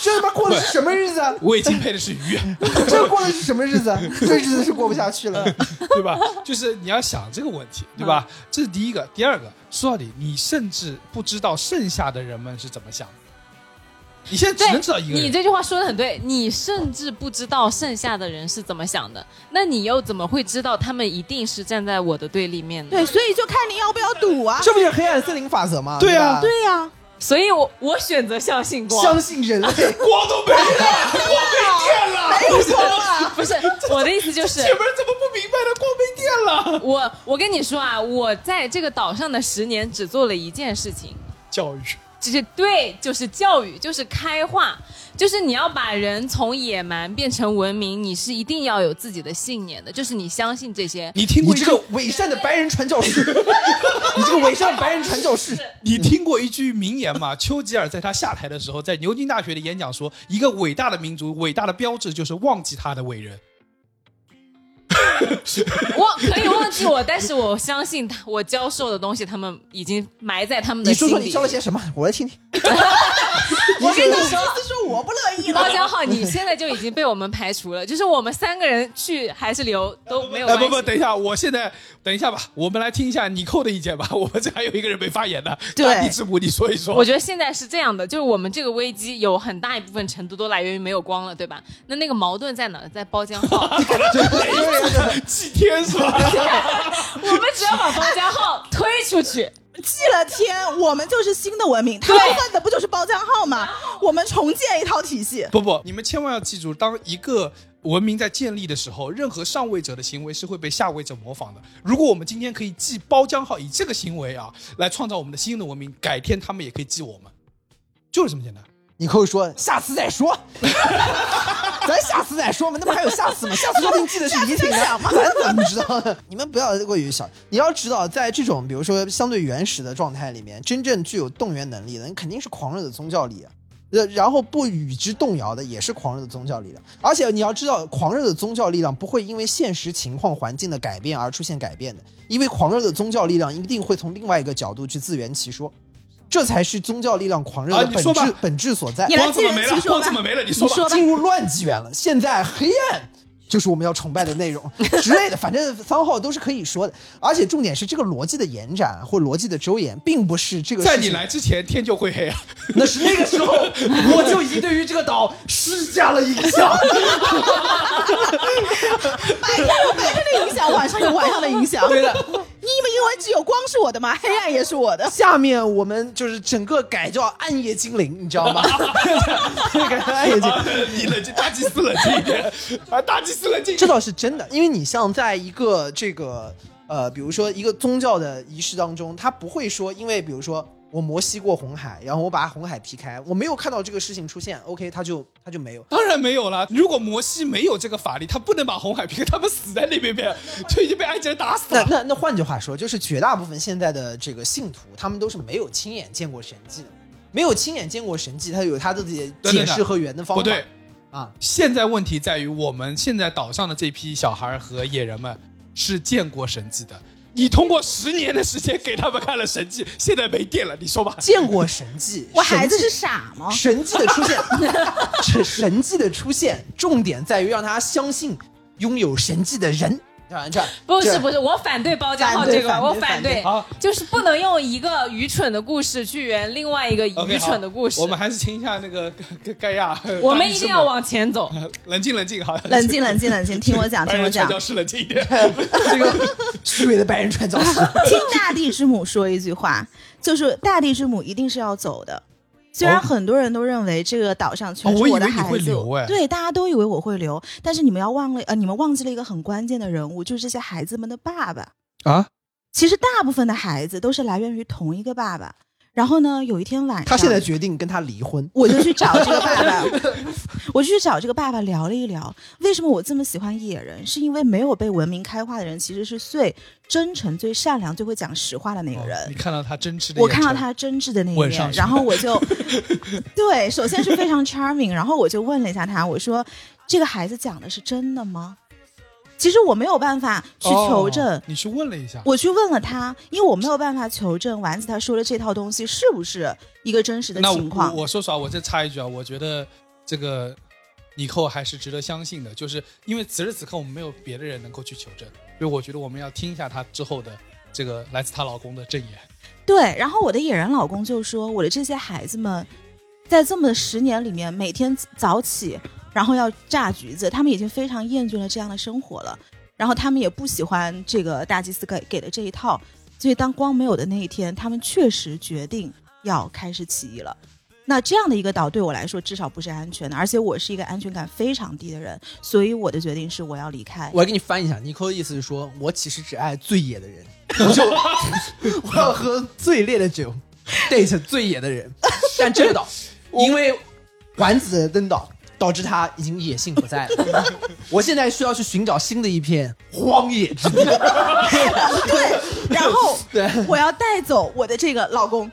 这他妈过的是什么日子啊？味精配的是鱼，这过的是什么日子啊？这日子是过不下去了。对吧？就是你要想这个问题，对吧？这是第一个。第二个，说到底，你甚至不知道剩下的人们是怎么想的。你现在只能知道一个人。你这句话说的很对，你甚至不知道剩下的人是怎么想的，那你又怎么会知道他们一定是站在我的对立面呢？对，所以就看你要不要赌啊。这不就是黑暗森林法则吗？对啊对呀，所以我我选择相信光。相信人类。光都没了，光没电了，没有光了。不是我的意思就是前，面怎么不明白呢？光没电了。我我跟你说啊，我在这个岛上的十年只做了一件事情，教育，就是对，就是教育，就是开化，就是你要把人从野蛮变成文明，你是一定要有自己的信念的，就是你相信这些。你听过一个你这个伪善的白人传教士，你这个伪善白人传教士，你听过一句名言吗？丘吉尔在他下台的时候，在牛津大学的演讲说，一个伟大的民族伟大的标志就是忘记他的伟人。我可以忘记我，但是我相信他，我教授的东西，他们已经埋在他们的心里。你说说你教了些什么？我来听听。我跟你说，意思说我不乐意了。包江浩，你现在就已经被我们排除了，就是我们三个人去还是留都没有哎，关系。不不，等一下，我现在等一下吧，我们来听一下你扣的意见吧。我们这还有一个人没发言呢，对大地之母，你说一说。我觉得现在是这样的，就是我们这个危机有很大一部分程度都来源于没有光了，对吧？那那个矛盾在哪？在包浆号。祭天是吧？我们只要把包江浩推出去，祭了天，我们就是新的文明。他们问的不就是包浆号吗？我们重建一套体系。不不，你们千万要记住，当一个文明在建立的时候，任何上位者的行为是会被下位者模仿的。如果我们今天可以记包浆号，以这个行为啊来创造我们的新的文明，改天他们也可以记我们，就是这么简单。你可以说下次再说，咱下次再说嘛，那不还有下次吗？下次说不定记得是李挺的，咱怎么知道呢？你们不要过于小，你要知道，在这种比如说相对原始的状态里面，真正具有动员能力的，你肯定是狂热的宗教力量。呃，然后不与之动摇的也是狂热的宗教力量，而且你要知道，狂热的宗教力量不会因为现实情况环境的改变而出现改变的，因为狂热的宗教力量一定会从另外一个角度去自圆其说，这才是宗教力量狂热的本质、本质所在。你来光怎么没了？光怎么没了？你说吧。你说吧进入乱纪元了，现在黑暗就是我们要崇拜的内容 之类的，反正三号都是可以说的。而且重点是这个逻辑的延展或逻辑的周延，并不是这个在你来之前，天就会黑啊！那是那个时候，我就已经对于这个岛施加了影响。白天有白天的影响，晚上有晚上的影响。对的，你以为只有光是我的吗？黑暗也是我的。下面我们就是整个改叫暗夜精灵，你知道吗？改叫暗夜精灵。啊你冷静，大祭司冷静一点啊！大祭司冷静。这倒是真的，因为你像在一个这个呃，比如说一个宗教的仪式当中，他不会说，因为比如说我摩西过红海，然后我把红海劈开，我没有看到这个事情出现，OK，他就他就没有。当然没有了。如果摩西没有这个法力，他不能把红海劈开，他们死在那边边，就已经被埃及人打死了。那那那换句话说，就是绝大部分现在的这个信徒，他们都是没有亲眼见过神迹的，没有亲眼见过神迹，他有他自己解释和圆的方法。不对，啊，现在问题在于，我们现在岛上的这批小孩和野人们是见过神迹的。你通过十年的时间给他们看了神迹，现在没电了，你说吧？见过神迹，我孩子是傻吗？神迹的出现，神神迹的出现，重点在于让他相信拥有神迹的人。这这这不是不是，我反对包浆号这个，我反对，就是不能用一个愚蠢的故事去圆另外一个愚蠢的故事。我们还是听一下那个盖 盖亚。我们一定要往前走。冷静冷静，好，冷静冷静冷静，听我讲 听我讲。教室冷静一点。这个虚伪的白人传教士，听大地之母说一句话，就是大地之母一定是要走的。虽然哦很多人都认为这个岛上全是我的孩子，对，大家都以为我会留，但是你们要忘了，呃，你们忘记了一个很关键的人物，就是这些孩子们的爸爸。啊，其实大部分的孩子都是来源于同一个爸爸。然后呢，有一天晚上，他现在决定跟他离婚。我就去找这个爸爸，我就去找这个爸爸聊了一聊，为什么我这么喜欢野人？是因为没有被文明开化的人，其实是最真诚、最善良、最会讲实话的那个人。哦你看到他真挚的，我看到，他真挚的那一面，然后我就 对，首先是非常 charming，然后我就问了一下他，我说这个孩子讲的是真的吗？其实我没有办法去求证，哦你去问了一下，我去问了他，因为我没有办法求证丸子他说的这套东西是不是一个真实的那情况。我我说实话，我再插一句啊，我觉得这个以后还是值得相信的，就是因为此时此刻我们没有别的人能够去求证，所以我觉得我们要听一下她之后的这个来自她老公的证言。对，然后我的野人老公就说，我的这些孩子们，在这么十年里面，每天早起，然后要榨橘子，他们已经非常厌倦了这样的生活了，然后他们也不喜欢这个大祭司给给的这一套，所以当光没有的那一天，他们确实决定要开始起义了。那这样的一个岛对我来说至少不是安全的，而且我是一个安全感非常低的人，所以我的决定是我要离开。我来给你翻译一下，尼寇的意思是说，我其实只爱最野的人，我就我要喝最烈的酒，date 最野的人。但这个岛因为丸子的登岛，导致他已经野性不在了。我现在需要去寻找新的一片荒野之地。对，然后 对，我要带走我的这个老公，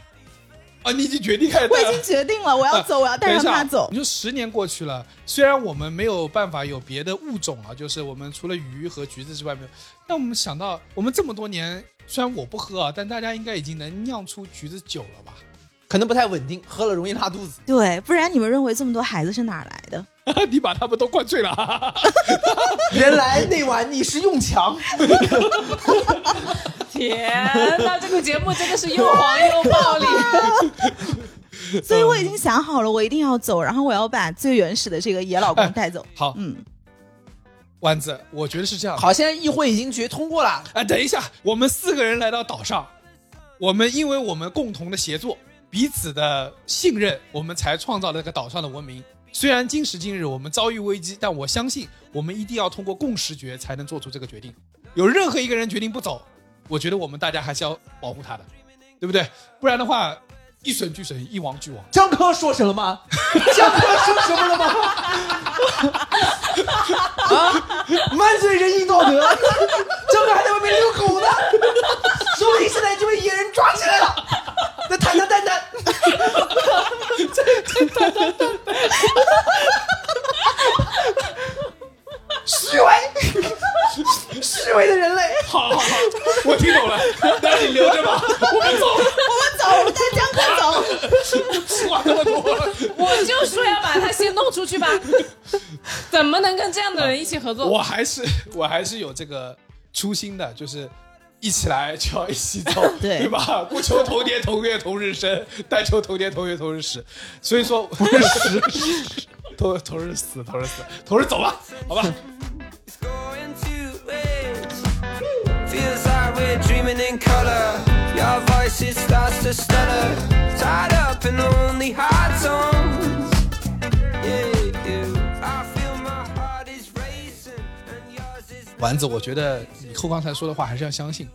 啊，你已经决定开始我已经决定了，我要走，我要带上他走你。说十年过去了，虽然我们没有办法有别的物种啊，就是我们除了鱼和橘子之外没有，但我们想到我们这么多年，虽然我不喝啊，但大家应该已经能酿出橘子酒了吧？可能不太稳定，喝了容易拉肚子。对，不然你们认为这么多孩子是哪来的？你把他们都灌醉了，原来那晚你是用强，天呐，这个节目真的是又黄又暴力。所以我已经想好了，我一定要走，然后我要把最原始的这个野老公带走。好，嗯，丸子，我觉得是这样。好，现在议会已经决通过了。哎，等一下，我们四个人来到岛上，我们因为我们共同的协作，彼此的信任，我们才创造了这个岛上的文明。虽然今时今日我们遭遇危机，但我相信我们一定要通过共识决才能做出这个决定。有任何一个人决定不走，我觉得我们大家还是要保护他的，对不对？不然的话，一损俱损，一亡俱亡。江科说什么了吗？江科说什么了吗？啊，满嘴仁义道德，江科还在外面遛狗呢，说不定现在就被野人抓起来了。那谈谈谈谈，虚伪，虚伪的人类。好好好，我听懂了，那你留着吧，我们走，我们走，我们带江哥走。话那么多。我就说要把他先弄出去吧，怎么能跟这样的人一起合作？我还是我还是有这个初心的，就是一起来就要一起走，对吧？不求同年同月同日生，但求同年同月同日死。所以说，同日死，同同日死，同日死，同日走吧，好吧？丸子，我觉得你后刚才说的话还是要相信。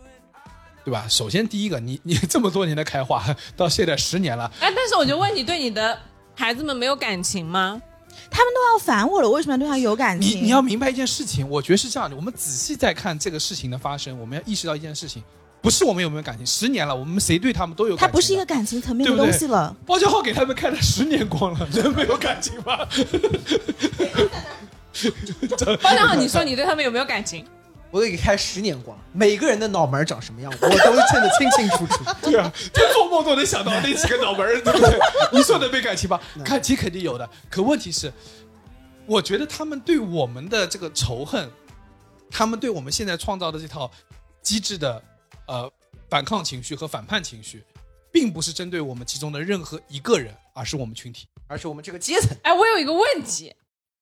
对吧？首先，第一个，你 你这么多年的开化，到现在十年了，哎，但是我就问你，对你的孩子们没有感情吗？他们都要烦我了，为什么要对他有感情？你你要明白一件事情，我觉得是这样的。我们仔细再看这个事情的发生，我们要意识到一件事情，不是我们有没有感情，十年了，我们谁对他们都有感情的。它不是一个感情层面的东西了。包家浩给他们开了十年光了，能没有感情吗？包长好，你说你对他们有没有感情？我给开十年光，每个人的脑门长什么样，我都看得清清楚楚。对啊，他做梦都能想到那几个脑门，对不对？你说的没感情吧？感情肯定有的，可问题是，我觉得他们对我们的这个仇恨，他们对我们现在创造的这套机制的呃反抗情绪和反叛情绪，并不是针对我们其中的任何一个人，而是我们群体。而是我们这个阶层，哎，我有一个问题，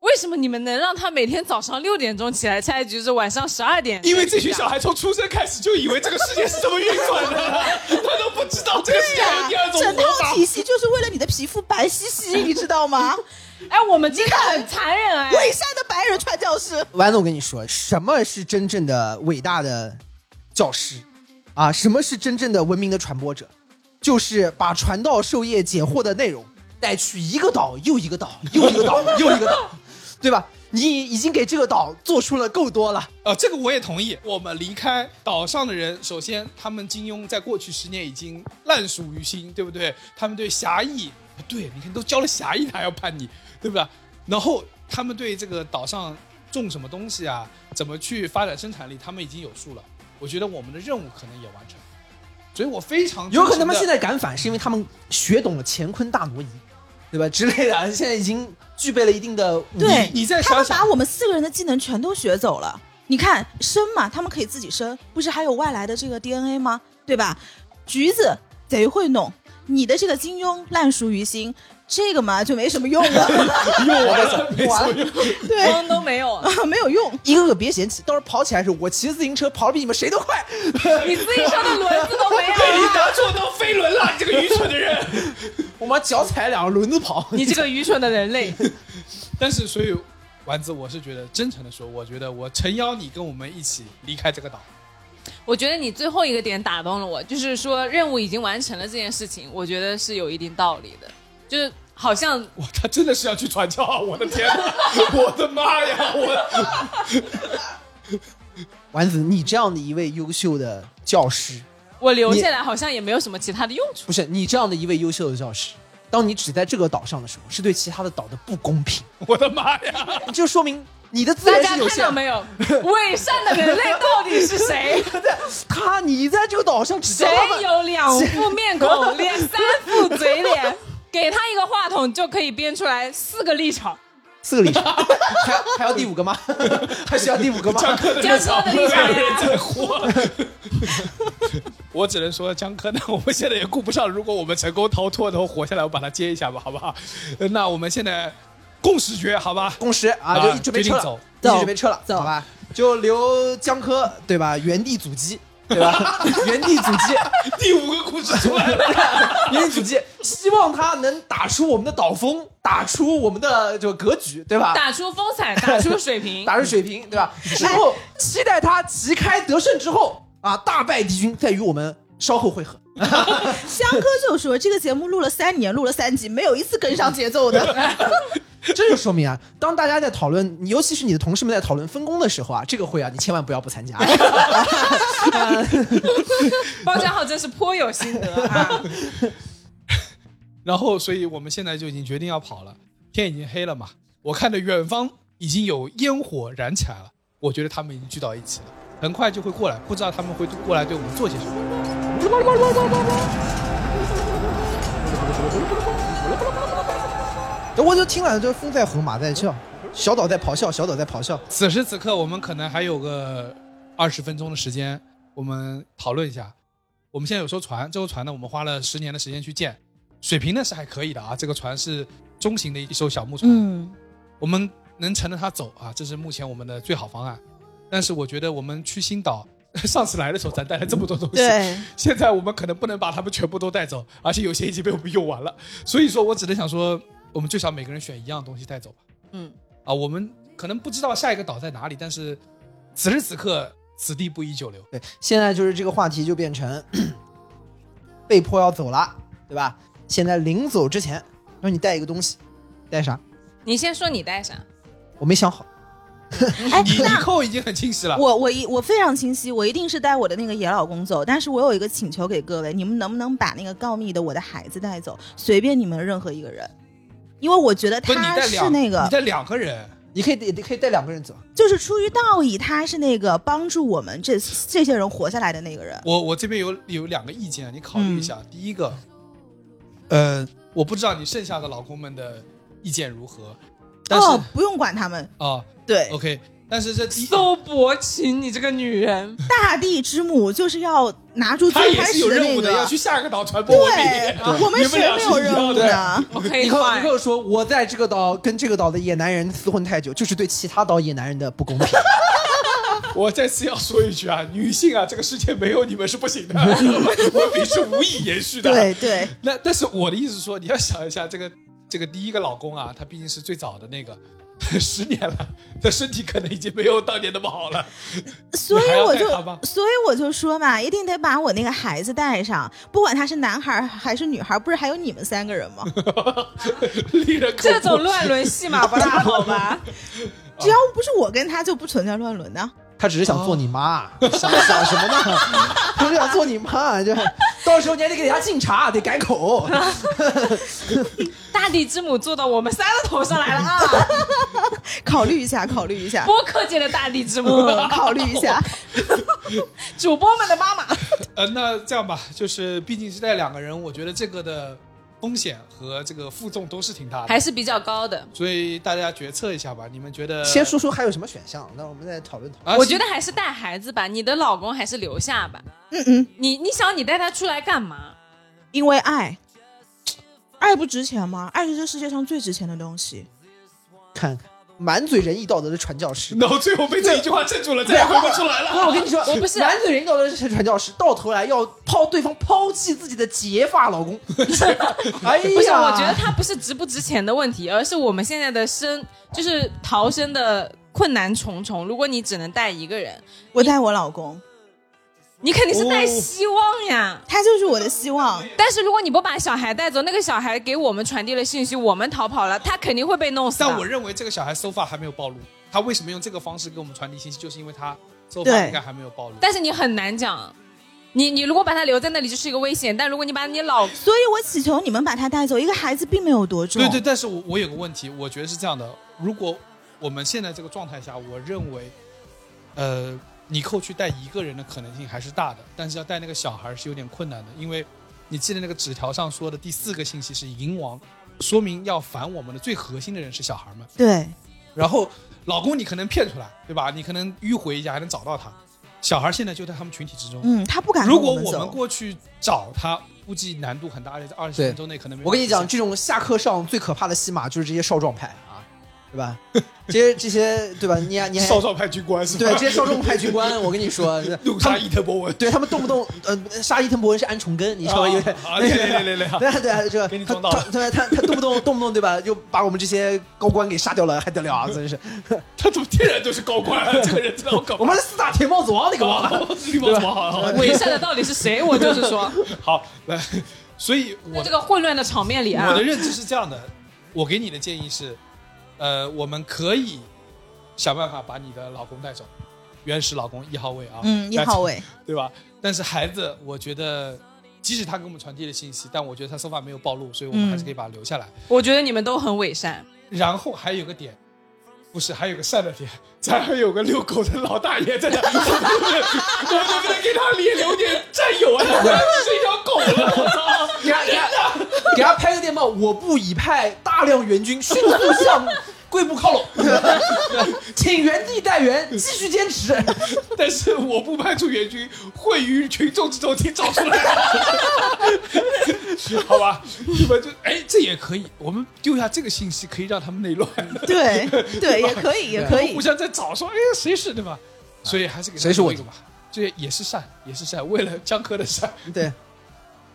为什么你们能让他每天早上六点钟起来拆橘子，晚上十二点？因为这群小孩从出生开始就以为这个世界是这么运转的，他都不知道这个世界有第二种整。套体系就是为了你的皮肤白皙皙，你知道吗？哎，我们真的很残忍哎。伪善的白人传教士，丸子，我跟你说，什么是真正的伟大的教师啊。什么是真正的文明的传播者？就是把传道授业解惑的内容带去一个岛又一个岛，又一个岛又一个岛，对吧？你已经给这个岛做出了够多了。呃，这个我也同意。我们离开岛上的人，首先他们金庸在过去十年已经烂熟于心，对不对？他们对侠义，不对，你看都教了侠义，他还要叛逆，对不对？然后他们对这个岛上种什么东西啊，怎么去发展生产力，他们已经有数了。我觉得我们的任务可能也完成，所以我非常有可能他们现在敢反，是因为他们学懂了乾坤大挪移，对吧？之类的，现在已经具备了一定的武艺对你再他们把想想，我们四个人的技能全都学走了。你看生嘛，他们可以自己生，不是还有外来的这个 DNA 吗？对吧？橘子贼会弄，你的这个金庸烂熟于心，这个嘛就没什么用了，没错用。对，光都没有。没有用。一个个别嫌弃，到时候跑起来的时候，我骑自行车跑的比你们谁都快。你自行车的轮子都没了你有，拿错当飞轮了，你这个愚蠢的人！我妈脚踩两个轮子跑，你这个愚蠢的人类。但是，所以丸子，我是觉得真诚的说，我觉得我诚邀你跟我们一起离开这个岛。我觉得你最后一个点打动了我，就是说任务已经完成了这件事情，我觉得是有一定道理的，就是好像哇，他真的是要去传教啊！我的天哪，我的妈呀！我 丸子，你这样的一位优秀的教师，我留下来好像也没有什么其他的用处。不是你这样的一位优秀的教师，当你只在这个岛上的时候，是对其他的岛的不公平，我的妈呀！就说明你的资大家源是有限的。看到没有？伪善的人类到底是谁？他，你在这个岛上只教谁有两副面孔，连三副嘴脸？给他一个话筒就可以编出来四个立场。四个立场，还还要第五个吗？还需要第五个吗？江科的立场没有人呀，在活。我只能说，江科呢，我们现在也顾不上。如果我们成功逃脱，然后活下来，我把他接一下吧，好不好？呃那我们现在共识决，好吧？共识啊，啊就准备撤了，走准备撤了，走好吧？就留江科对吧？原地阻击，对吧？原地阻击，第五个故事出来了。原地阻击，希望他能打出我们的岛风，打出我们的这个格局，对吧？打出风采，打出水平。打出水平，对吧？之后期待他旗开得胜之后啊，大败敌军，再与我们稍后会合。香哥就说这个节目录了三年，录了三集，没有一次跟上节奏的。这就说明啊，当大家在讨论，尤其是你的同事们在讨论分工的时候啊，这个会啊，你千万不要不参加。包家浩真是颇有心得啊！然后，所以我们现在就已经决定要跑了，天已经黑了嘛。我看着远方已经有烟火燃起来了，我觉得他们已经聚到一起了，很快就会过来，不知道他们会过来对我们做些什么。我就听了，这风在吼，马在叫，小岛在咆哮，小岛在咆哮。此时此刻，我们可能还有个二十分钟的时间，我们讨论一下。我们现在有艘船，这艘船呢，我们花了十年的时间去建，水平呢是还可以的啊。这个船是中型的一艘小木船，嗯，我们能乘着它走啊，这是目前我们的最好方案。但是我觉得我们去新岛，上次来的时候咱带了这么多东西，对，现在我们可能不能把它们全部都带走，而且有些已经被我们用完了。所以说我只能想说，我们最少每个人选一样东西带走吧。嗯，啊，我们可能不知道下一个岛在哪里，但是此时此刻，此地不宜久留。对，现在就是这个话题就变成 被迫要走了，对吧？现在临走之前，让你带一个东西，带啥？你先说你带啥？我没想好。哎，你扣已经很清晰了。我我一我非常清晰，我一定是带我的那个野老公走。但是我有一个请求给各位，你们能不能把那个告密的我的孩子带走？随便你们任何一个人，因为我觉得不是你他带两，是那个你，带两个人，你可以你可以带两个人走，就是出于道义，他是那个帮助我们这这些人活下来的那个人。我我这边有有两个意见，你考虑一下。第一个，呃，我不知道你剩下的老公们的意见如何，但是哦，不用管他们，啊对，，OK，但是这第一，馊薄情，你这个女人！大地之母就是要拿出最开他也是有始任务的，要去下个岛传播文对明。，我们谁没有任务呢？我可以你可你换可以说我在这个岛跟这个岛的野男人厮混太久，就是对其他岛野男人的不公平。我再次要说一句啊，女性啊，这个世界没有你们是不行的，文明是无以延续的。对对，那但是我的意思是说，你要想一下，这个这个第一个老公啊，他毕竟是最早的那个，十年了，他身体可能已经没有当年那么好了。所以我就所以我就说嘛，一定得把我那个孩子带上，不管他是男孩还是女孩，不是还有你们三个人吗？这种乱伦戏码不大好吧？只要不是我跟他，就不存在乱伦的。他只是想做你妈，想想什么呢？他是想做你妈，就到时候你还得给人家敬茶，得改口。大地之母坐到我们三个头上来了啊！考虑一下，考虑一下，播客界的大地之母，嗯，考虑一下。主播们的妈妈。呃，那这样吧，就是毕竟是带两个人，我觉得这个的风险和这个负重都是挺大的，还是比较高的。所以大家决策一下吧。你们觉得？先说说还有什么选项，那我们再讨论讨论。啊，我觉得还是带孩子吧，你的老公还是留下吧。嗯嗯，你你想你带他出来干嘛？因为爱，爱不值钱吗？爱是这世界上最值钱的东西。看看满嘴仁义道德的传教士。然后最后被这一句话镇住了，再也回不出来不是，了。我跟你说，我不是满嘴仁义道德的传教士，到头来要抛对方抛弃自己的结发老公。哎呀，不是，我觉得他不是值不值钱的问题，而是我们现在的生就是逃生的困难重重。如果你只能带一个人，我带我老公，你肯定是带希望呀。他就是我的希望。但是如果你不把小孩带走，那个小孩给我们传递了信息，我们逃跑了，他肯定会被弄死。但我认为这个小孩 so far 还没有暴露，他为什么用这个方式给我们传递信息，就是因为他 so far 应该还没有暴露。但是你很难讲，你你如果把他留在那里就是一个危险，但如果你把你老所以我祈求你们把他带走。一个孩子并没有多重。对对，但是我我有个问题，我觉得是这样的，如果我们现在这个状态下，我认为，呃，尼寇去带一个人的可能性还是大的，但是要带那个小孩是有点困难的，因为你记得那个纸条上说的第四个信息是银王，说明要反我们的最核心的人是小孩们。对然后老公你可能骗出来，对吧？你可能迂回一下还能找到他，小孩现在就在他们群体之中。嗯，他不敢如果我们过去找他，估计难度很大，而且在二十分钟内可能没有。我跟你讲，这种下课上最可怕的戏码就是这些少壮派啊，对吧？这些这些对吧？你还你还少少派军官是吧？对这些少壮派军官，我跟你说，怒杀伊藤博文。对他们动不动呃杀伊藤博文是安重根，你稍微有点啊，对对对对对，对啊 对啊，这个给你他撞到了他他他动不动动不动对吧，就把我们这些高官给杀掉了，还得了啊！真是，他怎么天然就是高官啊？这个人真的好搞我们是四大铁帽子王，你给忘了？绿帽子王，好好好伪善的到底是谁？我就是说，好来，所以我这个混乱的场面里啊我的，认知是这样的，我给你的建议是，呃，我们可以想办法把你的老公带走，原始老公一号位啊，嗯，一号位，对吧？但是孩子，我觉得。即使他给我们传递了信息，但我觉得他手法没有暴露，所以我们还是可以把他留下来。我觉得你们都很伪善。然后还有个点，不是还有个善的点，咱还有个遛狗的老大爷在那，我能不能我能不能给他也留点战友啊？他不然是一条狗了，我操！给他给他给他拍个电报，我部已派大量援军迅速向贵部靠拢，请原地待援，继续坚持。但是我不排除援军会于群众之中听找出来，好吧？你们就哎，这也可以，我们丢下这个信息，可以让他们内乱，对对，也可以，也可以。互。相在找说，哎，谁是对吧？所以还是给谁是我？一个吧，这也是善，也是善，为了江河的善，对，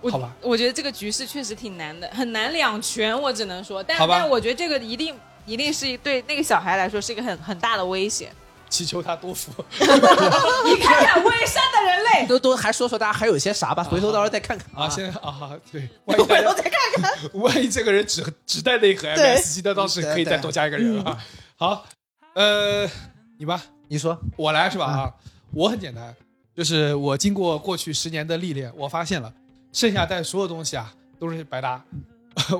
好吧。我觉得这个局势确实挺难的，很难两全，我只能说。但但我觉得这个一定一定是对那个小孩来说是一个很很大的威胁。祈求他多福。你看看伪善的人类，都都还说说大家还有些啥吧，回头到时候再看看啊，现在啊，对，万一大家再看看，万一这个人只只带那盒对 MS 机，那倒是可以再多加一个人啊。好，呃，你吧，你说，我来是吧？啊，我很简单，就是我经过过去十年的历练，我发现了，剩下带所有东西啊都是白搭。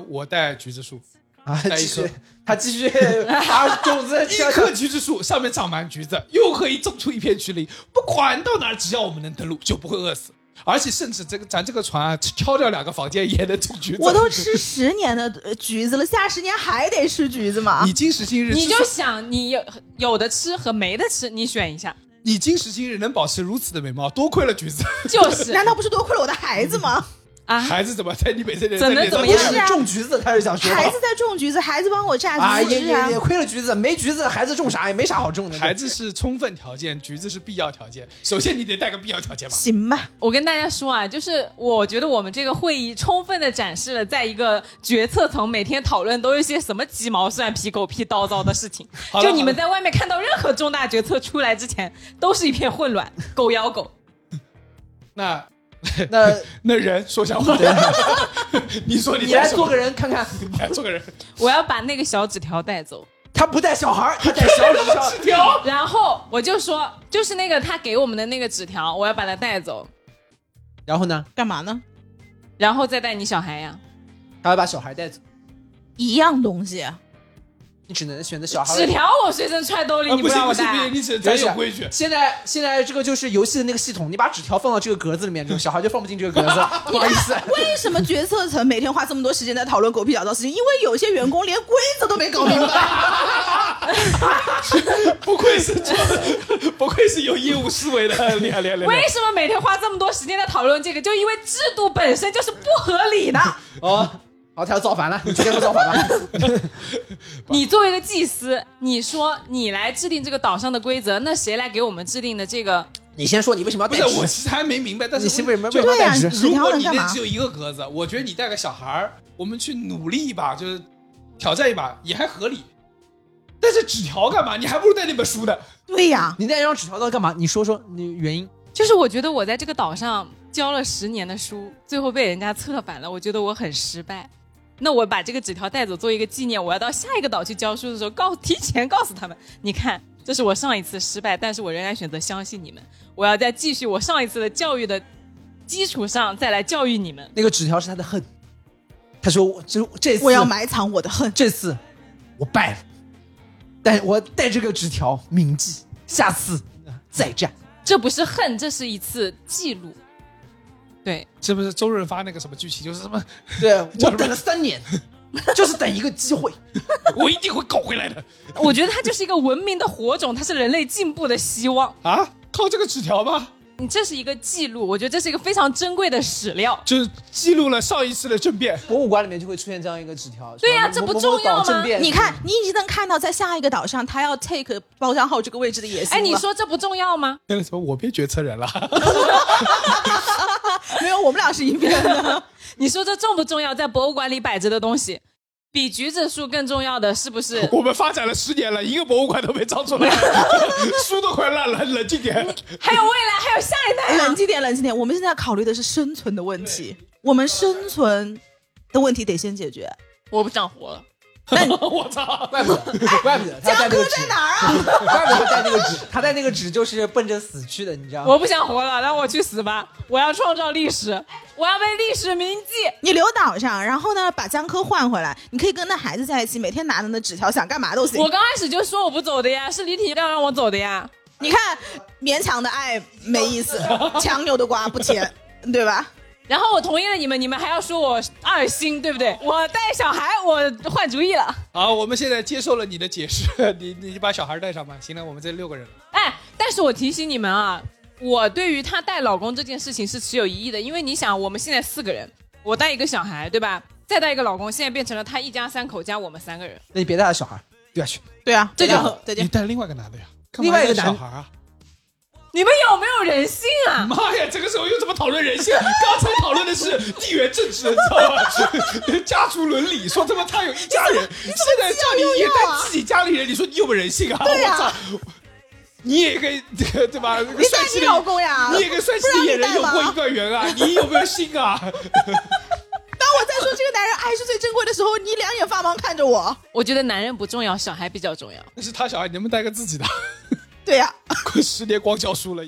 我带橘子树，啊，带一继续颗，他继续把种子一棵橘子树上面长满橘子，又可以种出一片橘林。不管到哪儿，只要我们能登陆，就不会饿死。而且甚至这个咱这个船啊，敲掉两个房间也能种橘子。我都吃十年的呃橘子了，下十年还得吃橘子吗你？今时今日你就想你有有的吃和没得吃，你选一下，你今时今日能保持如此的美貌，多亏了橘子。就是难道不是多亏了我的孩子吗？啊，孩子怎么在你每次脸怎么怎么样是啊种橘子，他是想说。孩子在种橘子，孩子帮我榨啊，橘汁啊也也也。亏了橘子，没橘子，孩子种啥也没啥好种的。孩子是充分条件，橘子是必要条件。首先你得带个必要条件吧。行吧，我跟大家说啊，就是我觉得我们这个会议充分的展示了，在一个决策层每天讨论都有一些什么鸡毛蒜皮、狗屁叨叨的事情。就你们在外面看到任何重大决策出来之前，都是一片混乱，狗咬狗。那 那那人说瞎话，你说你你来做个人看看，你 来做个人。我要把那个小纸条带走。他不带小孩，他带小纸条。条然后我就说，就是那个他给我们的那个纸条，我要把它带走，然后呢，干嘛呢？然后再带你小孩呀。他要把小孩带走，一样东西，你只能选择小孩。纸条我随身揣兜里，啊你不行不行，让我带不。行，你只咱有规矩。现在现在这个就是游戏的那个系统，你把纸条放到这个格子里面之后，小孩就放不进这个格子。不好意思，为什么决策层每天花这么多时间在讨论狗屁倒灶事情？因为有些员工连规则都没搞明白。不愧是做，不愧是有业务思维的，厉害厉害厉害为。什么每天花这么多时间在讨论这个？就因为制度本身就是不合理的。哦，好，他要造反了，你直接说造反吧。你作为一个祭司，你说你来制定这个岛上的规则，那谁来给我们制定的这个？你先说，你为什么要不是，带纸？我其实还没明白，但是你为什么就为什么要带呀纸？条如果你那只有一个格子，我觉得你带个小孩儿，我们去努力一把，就是挑战一把也还合理。但是纸条干嘛？你还不如带那本书呢。对呀，你带一张纸条到干嘛？你说说你原因。就是我觉得我在这个岛上教了十年的书，最后被人家策反了，我觉得我很失败。那我把这个纸条带走做一个纪念，我要到下一个岛去教书的时候，告提前告诉他们，你看，这是我上一次失败，但是我仍然选择相信你们，我要在继续我上一次的教育的基础上再来教育你们。那个纸条是他的恨，他说我这这次我要埋藏我的恨。这次我败了，但我带这个纸条铭记，下次再战。这不是恨，这是一次记录。对，是不是周润发那个什么剧情，就是什么，对 我等了三年，就是等一个机会。我一定会搞回来的我觉得它就是一个文明的火种，它是人类进步的希望。啊！靠这个纸条吗？你这是一个记录，我觉得这是一个非常珍贵的史料。就是记录了上一次的政变。博物馆里面就会出现这样一个纸条。对呀这不重要吗你看，你已经能看到在下一个岛上，他要 take 包厢号这个位置的野心哎，你说这不重要吗？那个什么，我变决策人了。没有？我们俩是一边的。你说这重不重要？在博物馆里摆着的东西，比橘子树更重要的是不是？我们发展了十年了，一个博物馆都没造出来，书都快烂了，冷静点。还有未来，还有下一代啊冷！静点，冷静点。我们现在考虑的是生存的问题，我们生存的问题得先解决。我不想活了。我操！怪不得，怪不得他带那个纸在，哪儿啊？怪不得他带那个纸，他带那个纸就是奔着死去的，你知道吗？我不想活了，让我去死吧！我要创造历史，我要被历史铭记。你留岛上，然后呢，把江科换回来。你可以跟那孩子在一起，每天拿着那纸条，想干嘛都行我。刚开始就说我不走的呀，是李体亮让我走的呀。你看，勉强的爱没意思，强扭的瓜不甜，对吧？然后我同意了你们，你们还要说我二心，对不对？我带小孩，我换主意了。好，我们现在接受了你的解释，你你把小孩带上吧。行了，我们这六个人了。哎，但是我提醒你们啊，我对于她带老公这件事情是持有疑义的，因为你想，我们现在四个人，我带一个小孩，对吧？再带一个老公，现在变成了他一家三口加我们三个人，那你别带他小孩，对下去。对啊，这就再见再见。你带另外一个男的呀？另外一个男带小孩啊？你们有没有人性啊？妈呀，这个时候又怎么讨论人性？刚才讨论的是地缘政治，你知道吗？家族伦理，说他妈他有一家人，现在叫你也带自己家里人，你说你有没有人性啊？对呀我操！你也跟这个对吧？你带你帅气的老公呀？你也跟帅气的野人有过一段缘啊？你有没有心啊？当我在说这个男人爱是最珍贵的时候，你两眼发茫看着我。我觉得男人不重要，小孩比较重要。那是他小孩，你能不能带个自己的？对呀、快十年光教书了，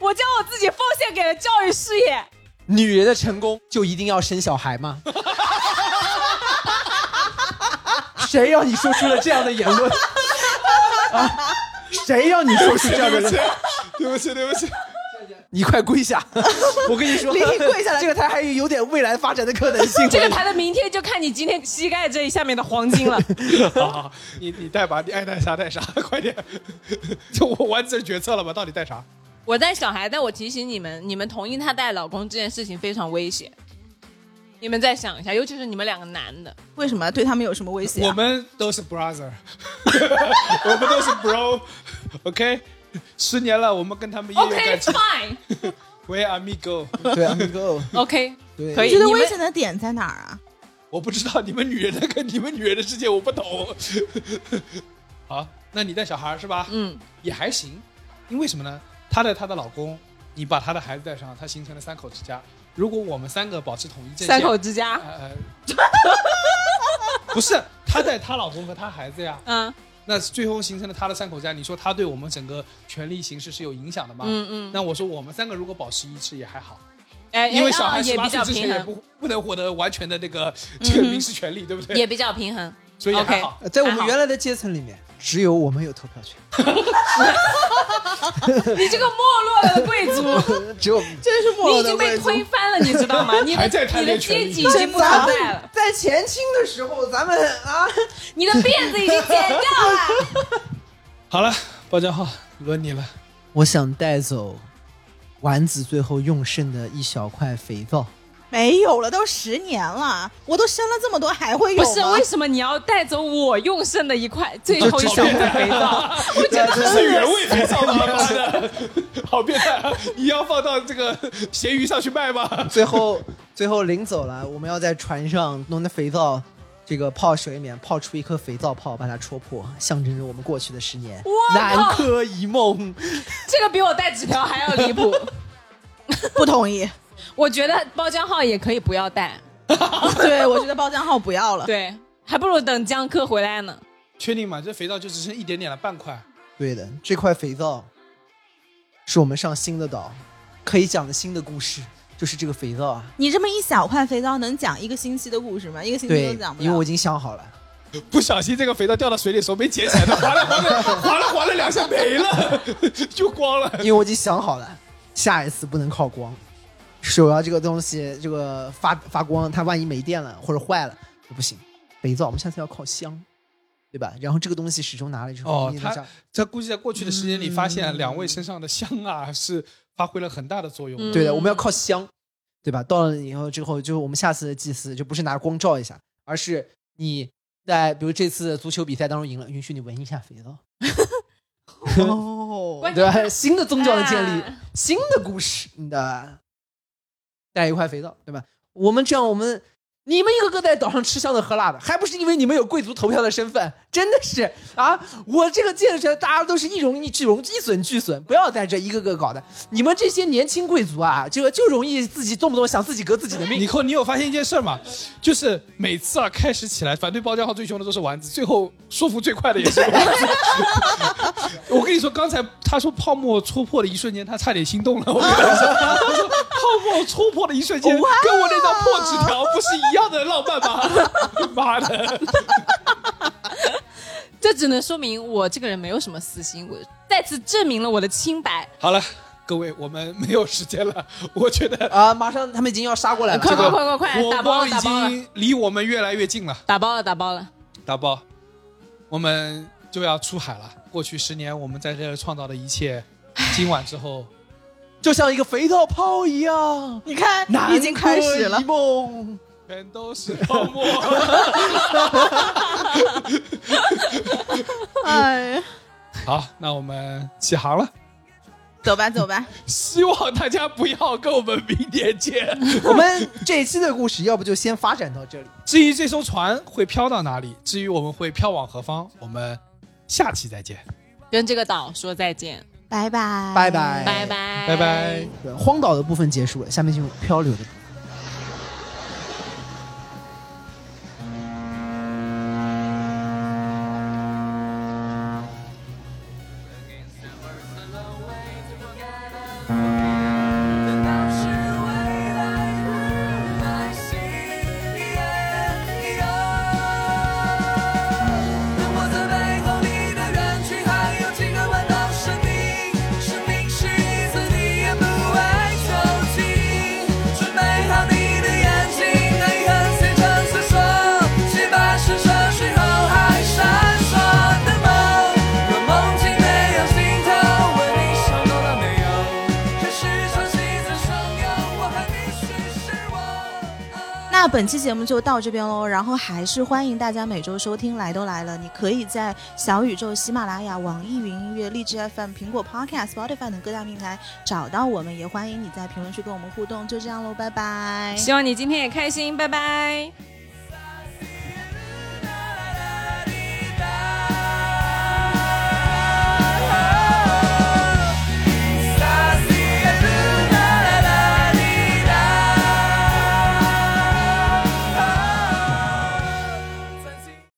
我将我自己奉献给了教育事业。女人的成功就一定要生小孩吗？谁让你说出了这样的言论？啊！谁让你说出这样的对不起？，对不起，对不起。你快跪下！我跟你说，立即跪下来这个台还有有点未来发展的可能性。这个台的明天就看你今天膝盖这一下面的黄金了。好好，你你带吧，你爱带啥带啥，快点。就我完成决策了吧？到底带啥？我带小孩，但我提醒你们，你们同意他带老公这件事情非常危险。你们再想一下，尤其是你们两个男的，为什么对他们有什么威胁、啊？我们都是 brother，我们都是 bro，OK，、十年了，我们跟他们也有 OK 感情。fine，OK，、We amigo，对，amigo，对，可以。你觉得危险的点在哪儿啊？我不知道你们女人的跟你们女人的世界我不懂。好，那你带小孩是吧？嗯，也还行，因为什么呢？她带她的老公，你把她的孩子带上，她形成了三口之家。如果我们三个保持统一阵线，三口之家，呃，不是她带她老公和她孩子呀，嗯那最后形成了他的三口之家。你说他对我们整个权力形势是有影响的吗？嗯嗯，那我说我们三个如果保持一致也还好，哎，因为小孩十八岁较平衡，之前也不不能获得完全的那个这个 民事权利，对不对？也比较平衡。所以还 OK 好。呃在我们原来的阶层里面，只有我们有投票权，你这个没落了的贵族，只有真是你已经被推翻了，你知道吗？你的还在贪你的阶级已经不存在了，在前清的时候，咱们啊，你的辫子已经剪掉了。好了，包家浩，轮你了。我想带走丸子最后用剩的一小块肥皂。没有了，都十年了，我都生了这么多，还会有不是为什么你要带走我用剩的一块最后一小块肥皂？我觉得这是原味肥皂吗？妈的，好变态！啊！你要放到这个咸鱼上去卖吗？最后，最后临走了，我们要在船上弄那肥皂，这个泡水里面泡出一颗肥皂泡，把它戳破，象征着我们过去的十年我南柯一梦。这个比我带纸条还要离谱。不同意？我觉得包浆号也可以不要带，对，我觉得包浆号不要了。对，还不如等江科回来呢。确定吗？这肥皂就只剩一点点了，半块。对的，这块肥皂是我们上新的岛可以讲的新的故事，就是这个肥皂啊。你这么一小块肥皂能讲一个星期的故事吗？一个星期对都讲，不了。因为我已经想好了。不小心这个肥皂掉到水里，时候没捡起来的，划了划了划了划了两下没了，就光了。因为我已经想好了，下一次不能靠光，手摇这个东西，这个发发光，它万一没电了或者坏了就不行。肥皂我们下次要靠香，对吧？然后这个东西始终拿了之后，哦他你能想这估计在过去的时间里，发现两位身上的香啊是发挥了很大的作用的。嗯对的，我们要靠香，对吧？到了以后之后，就我们下次的祭祀就不是拿光照一下，而是你在比如这次足球比赛当中赢了，允许你闻一下肥皂，哦，关对吧？新的宗教的建立，啊新的故事，你的带一块肥皂，对吧？我们这样，我们你们一个个在岛上吃香的喝辣的，还不是因为你们有贵族投票的身份？真的是啊！我这个建设，大家都是一荣一俱荣，一损俱损，不要在这一个个搞的。你们这些年轻贵族啊，这个就容易自己动不动想自己革自己的命以。后你有发现一件事吗？就是每次啊开始起来反对包浆号最凶的都是丸子，最后说服最快的也是丸子。我跟你说，刚才他说泡沫戳破的一瞬间，他差点心动了。我跟他说，他 说泡沫戳破的一瞬间，跟我那张破纸条不是一样的浪漫吗？妈的！这只能说明我这个人没有什么私心，我再次证明了我的清白。好了，各位，我们没有时间了，我觉得啊！马上他们已经要杀过来了，快快快快快，火打包已经离我们越来越近了。打包了打包了。打包，我们就要出海了。过去十年，我们在这儿创造的一切，今晚之后，就像一个肥皂泡一样，你看，南已经开始了柯一。梦。全都是泡沫。哎，好，那我们起航了。走吧走吧，希望大家不要跟我们明年见。我们这一期的故事，要不就先发展到这里。至于这艘船会飘到哪里，至于我们会飘往何方，我们下期再见，跟这个岛说再见，拜拜拜拜拜拜，拜拜。荒岛的部分结束了，下面进入漂流的部分。期节目就到这边喽，然后还是欢迎大家每周收听《来都来了》，你可以在小宇宙、喜马拉雅、网易云音乐、荔枝 FM、苹果 Podcast、Spotify 等各大平台找到我们，也欢迎你在评论区跟我们互动。就这样喽，拜拜。希望你今天也开心，拜拜。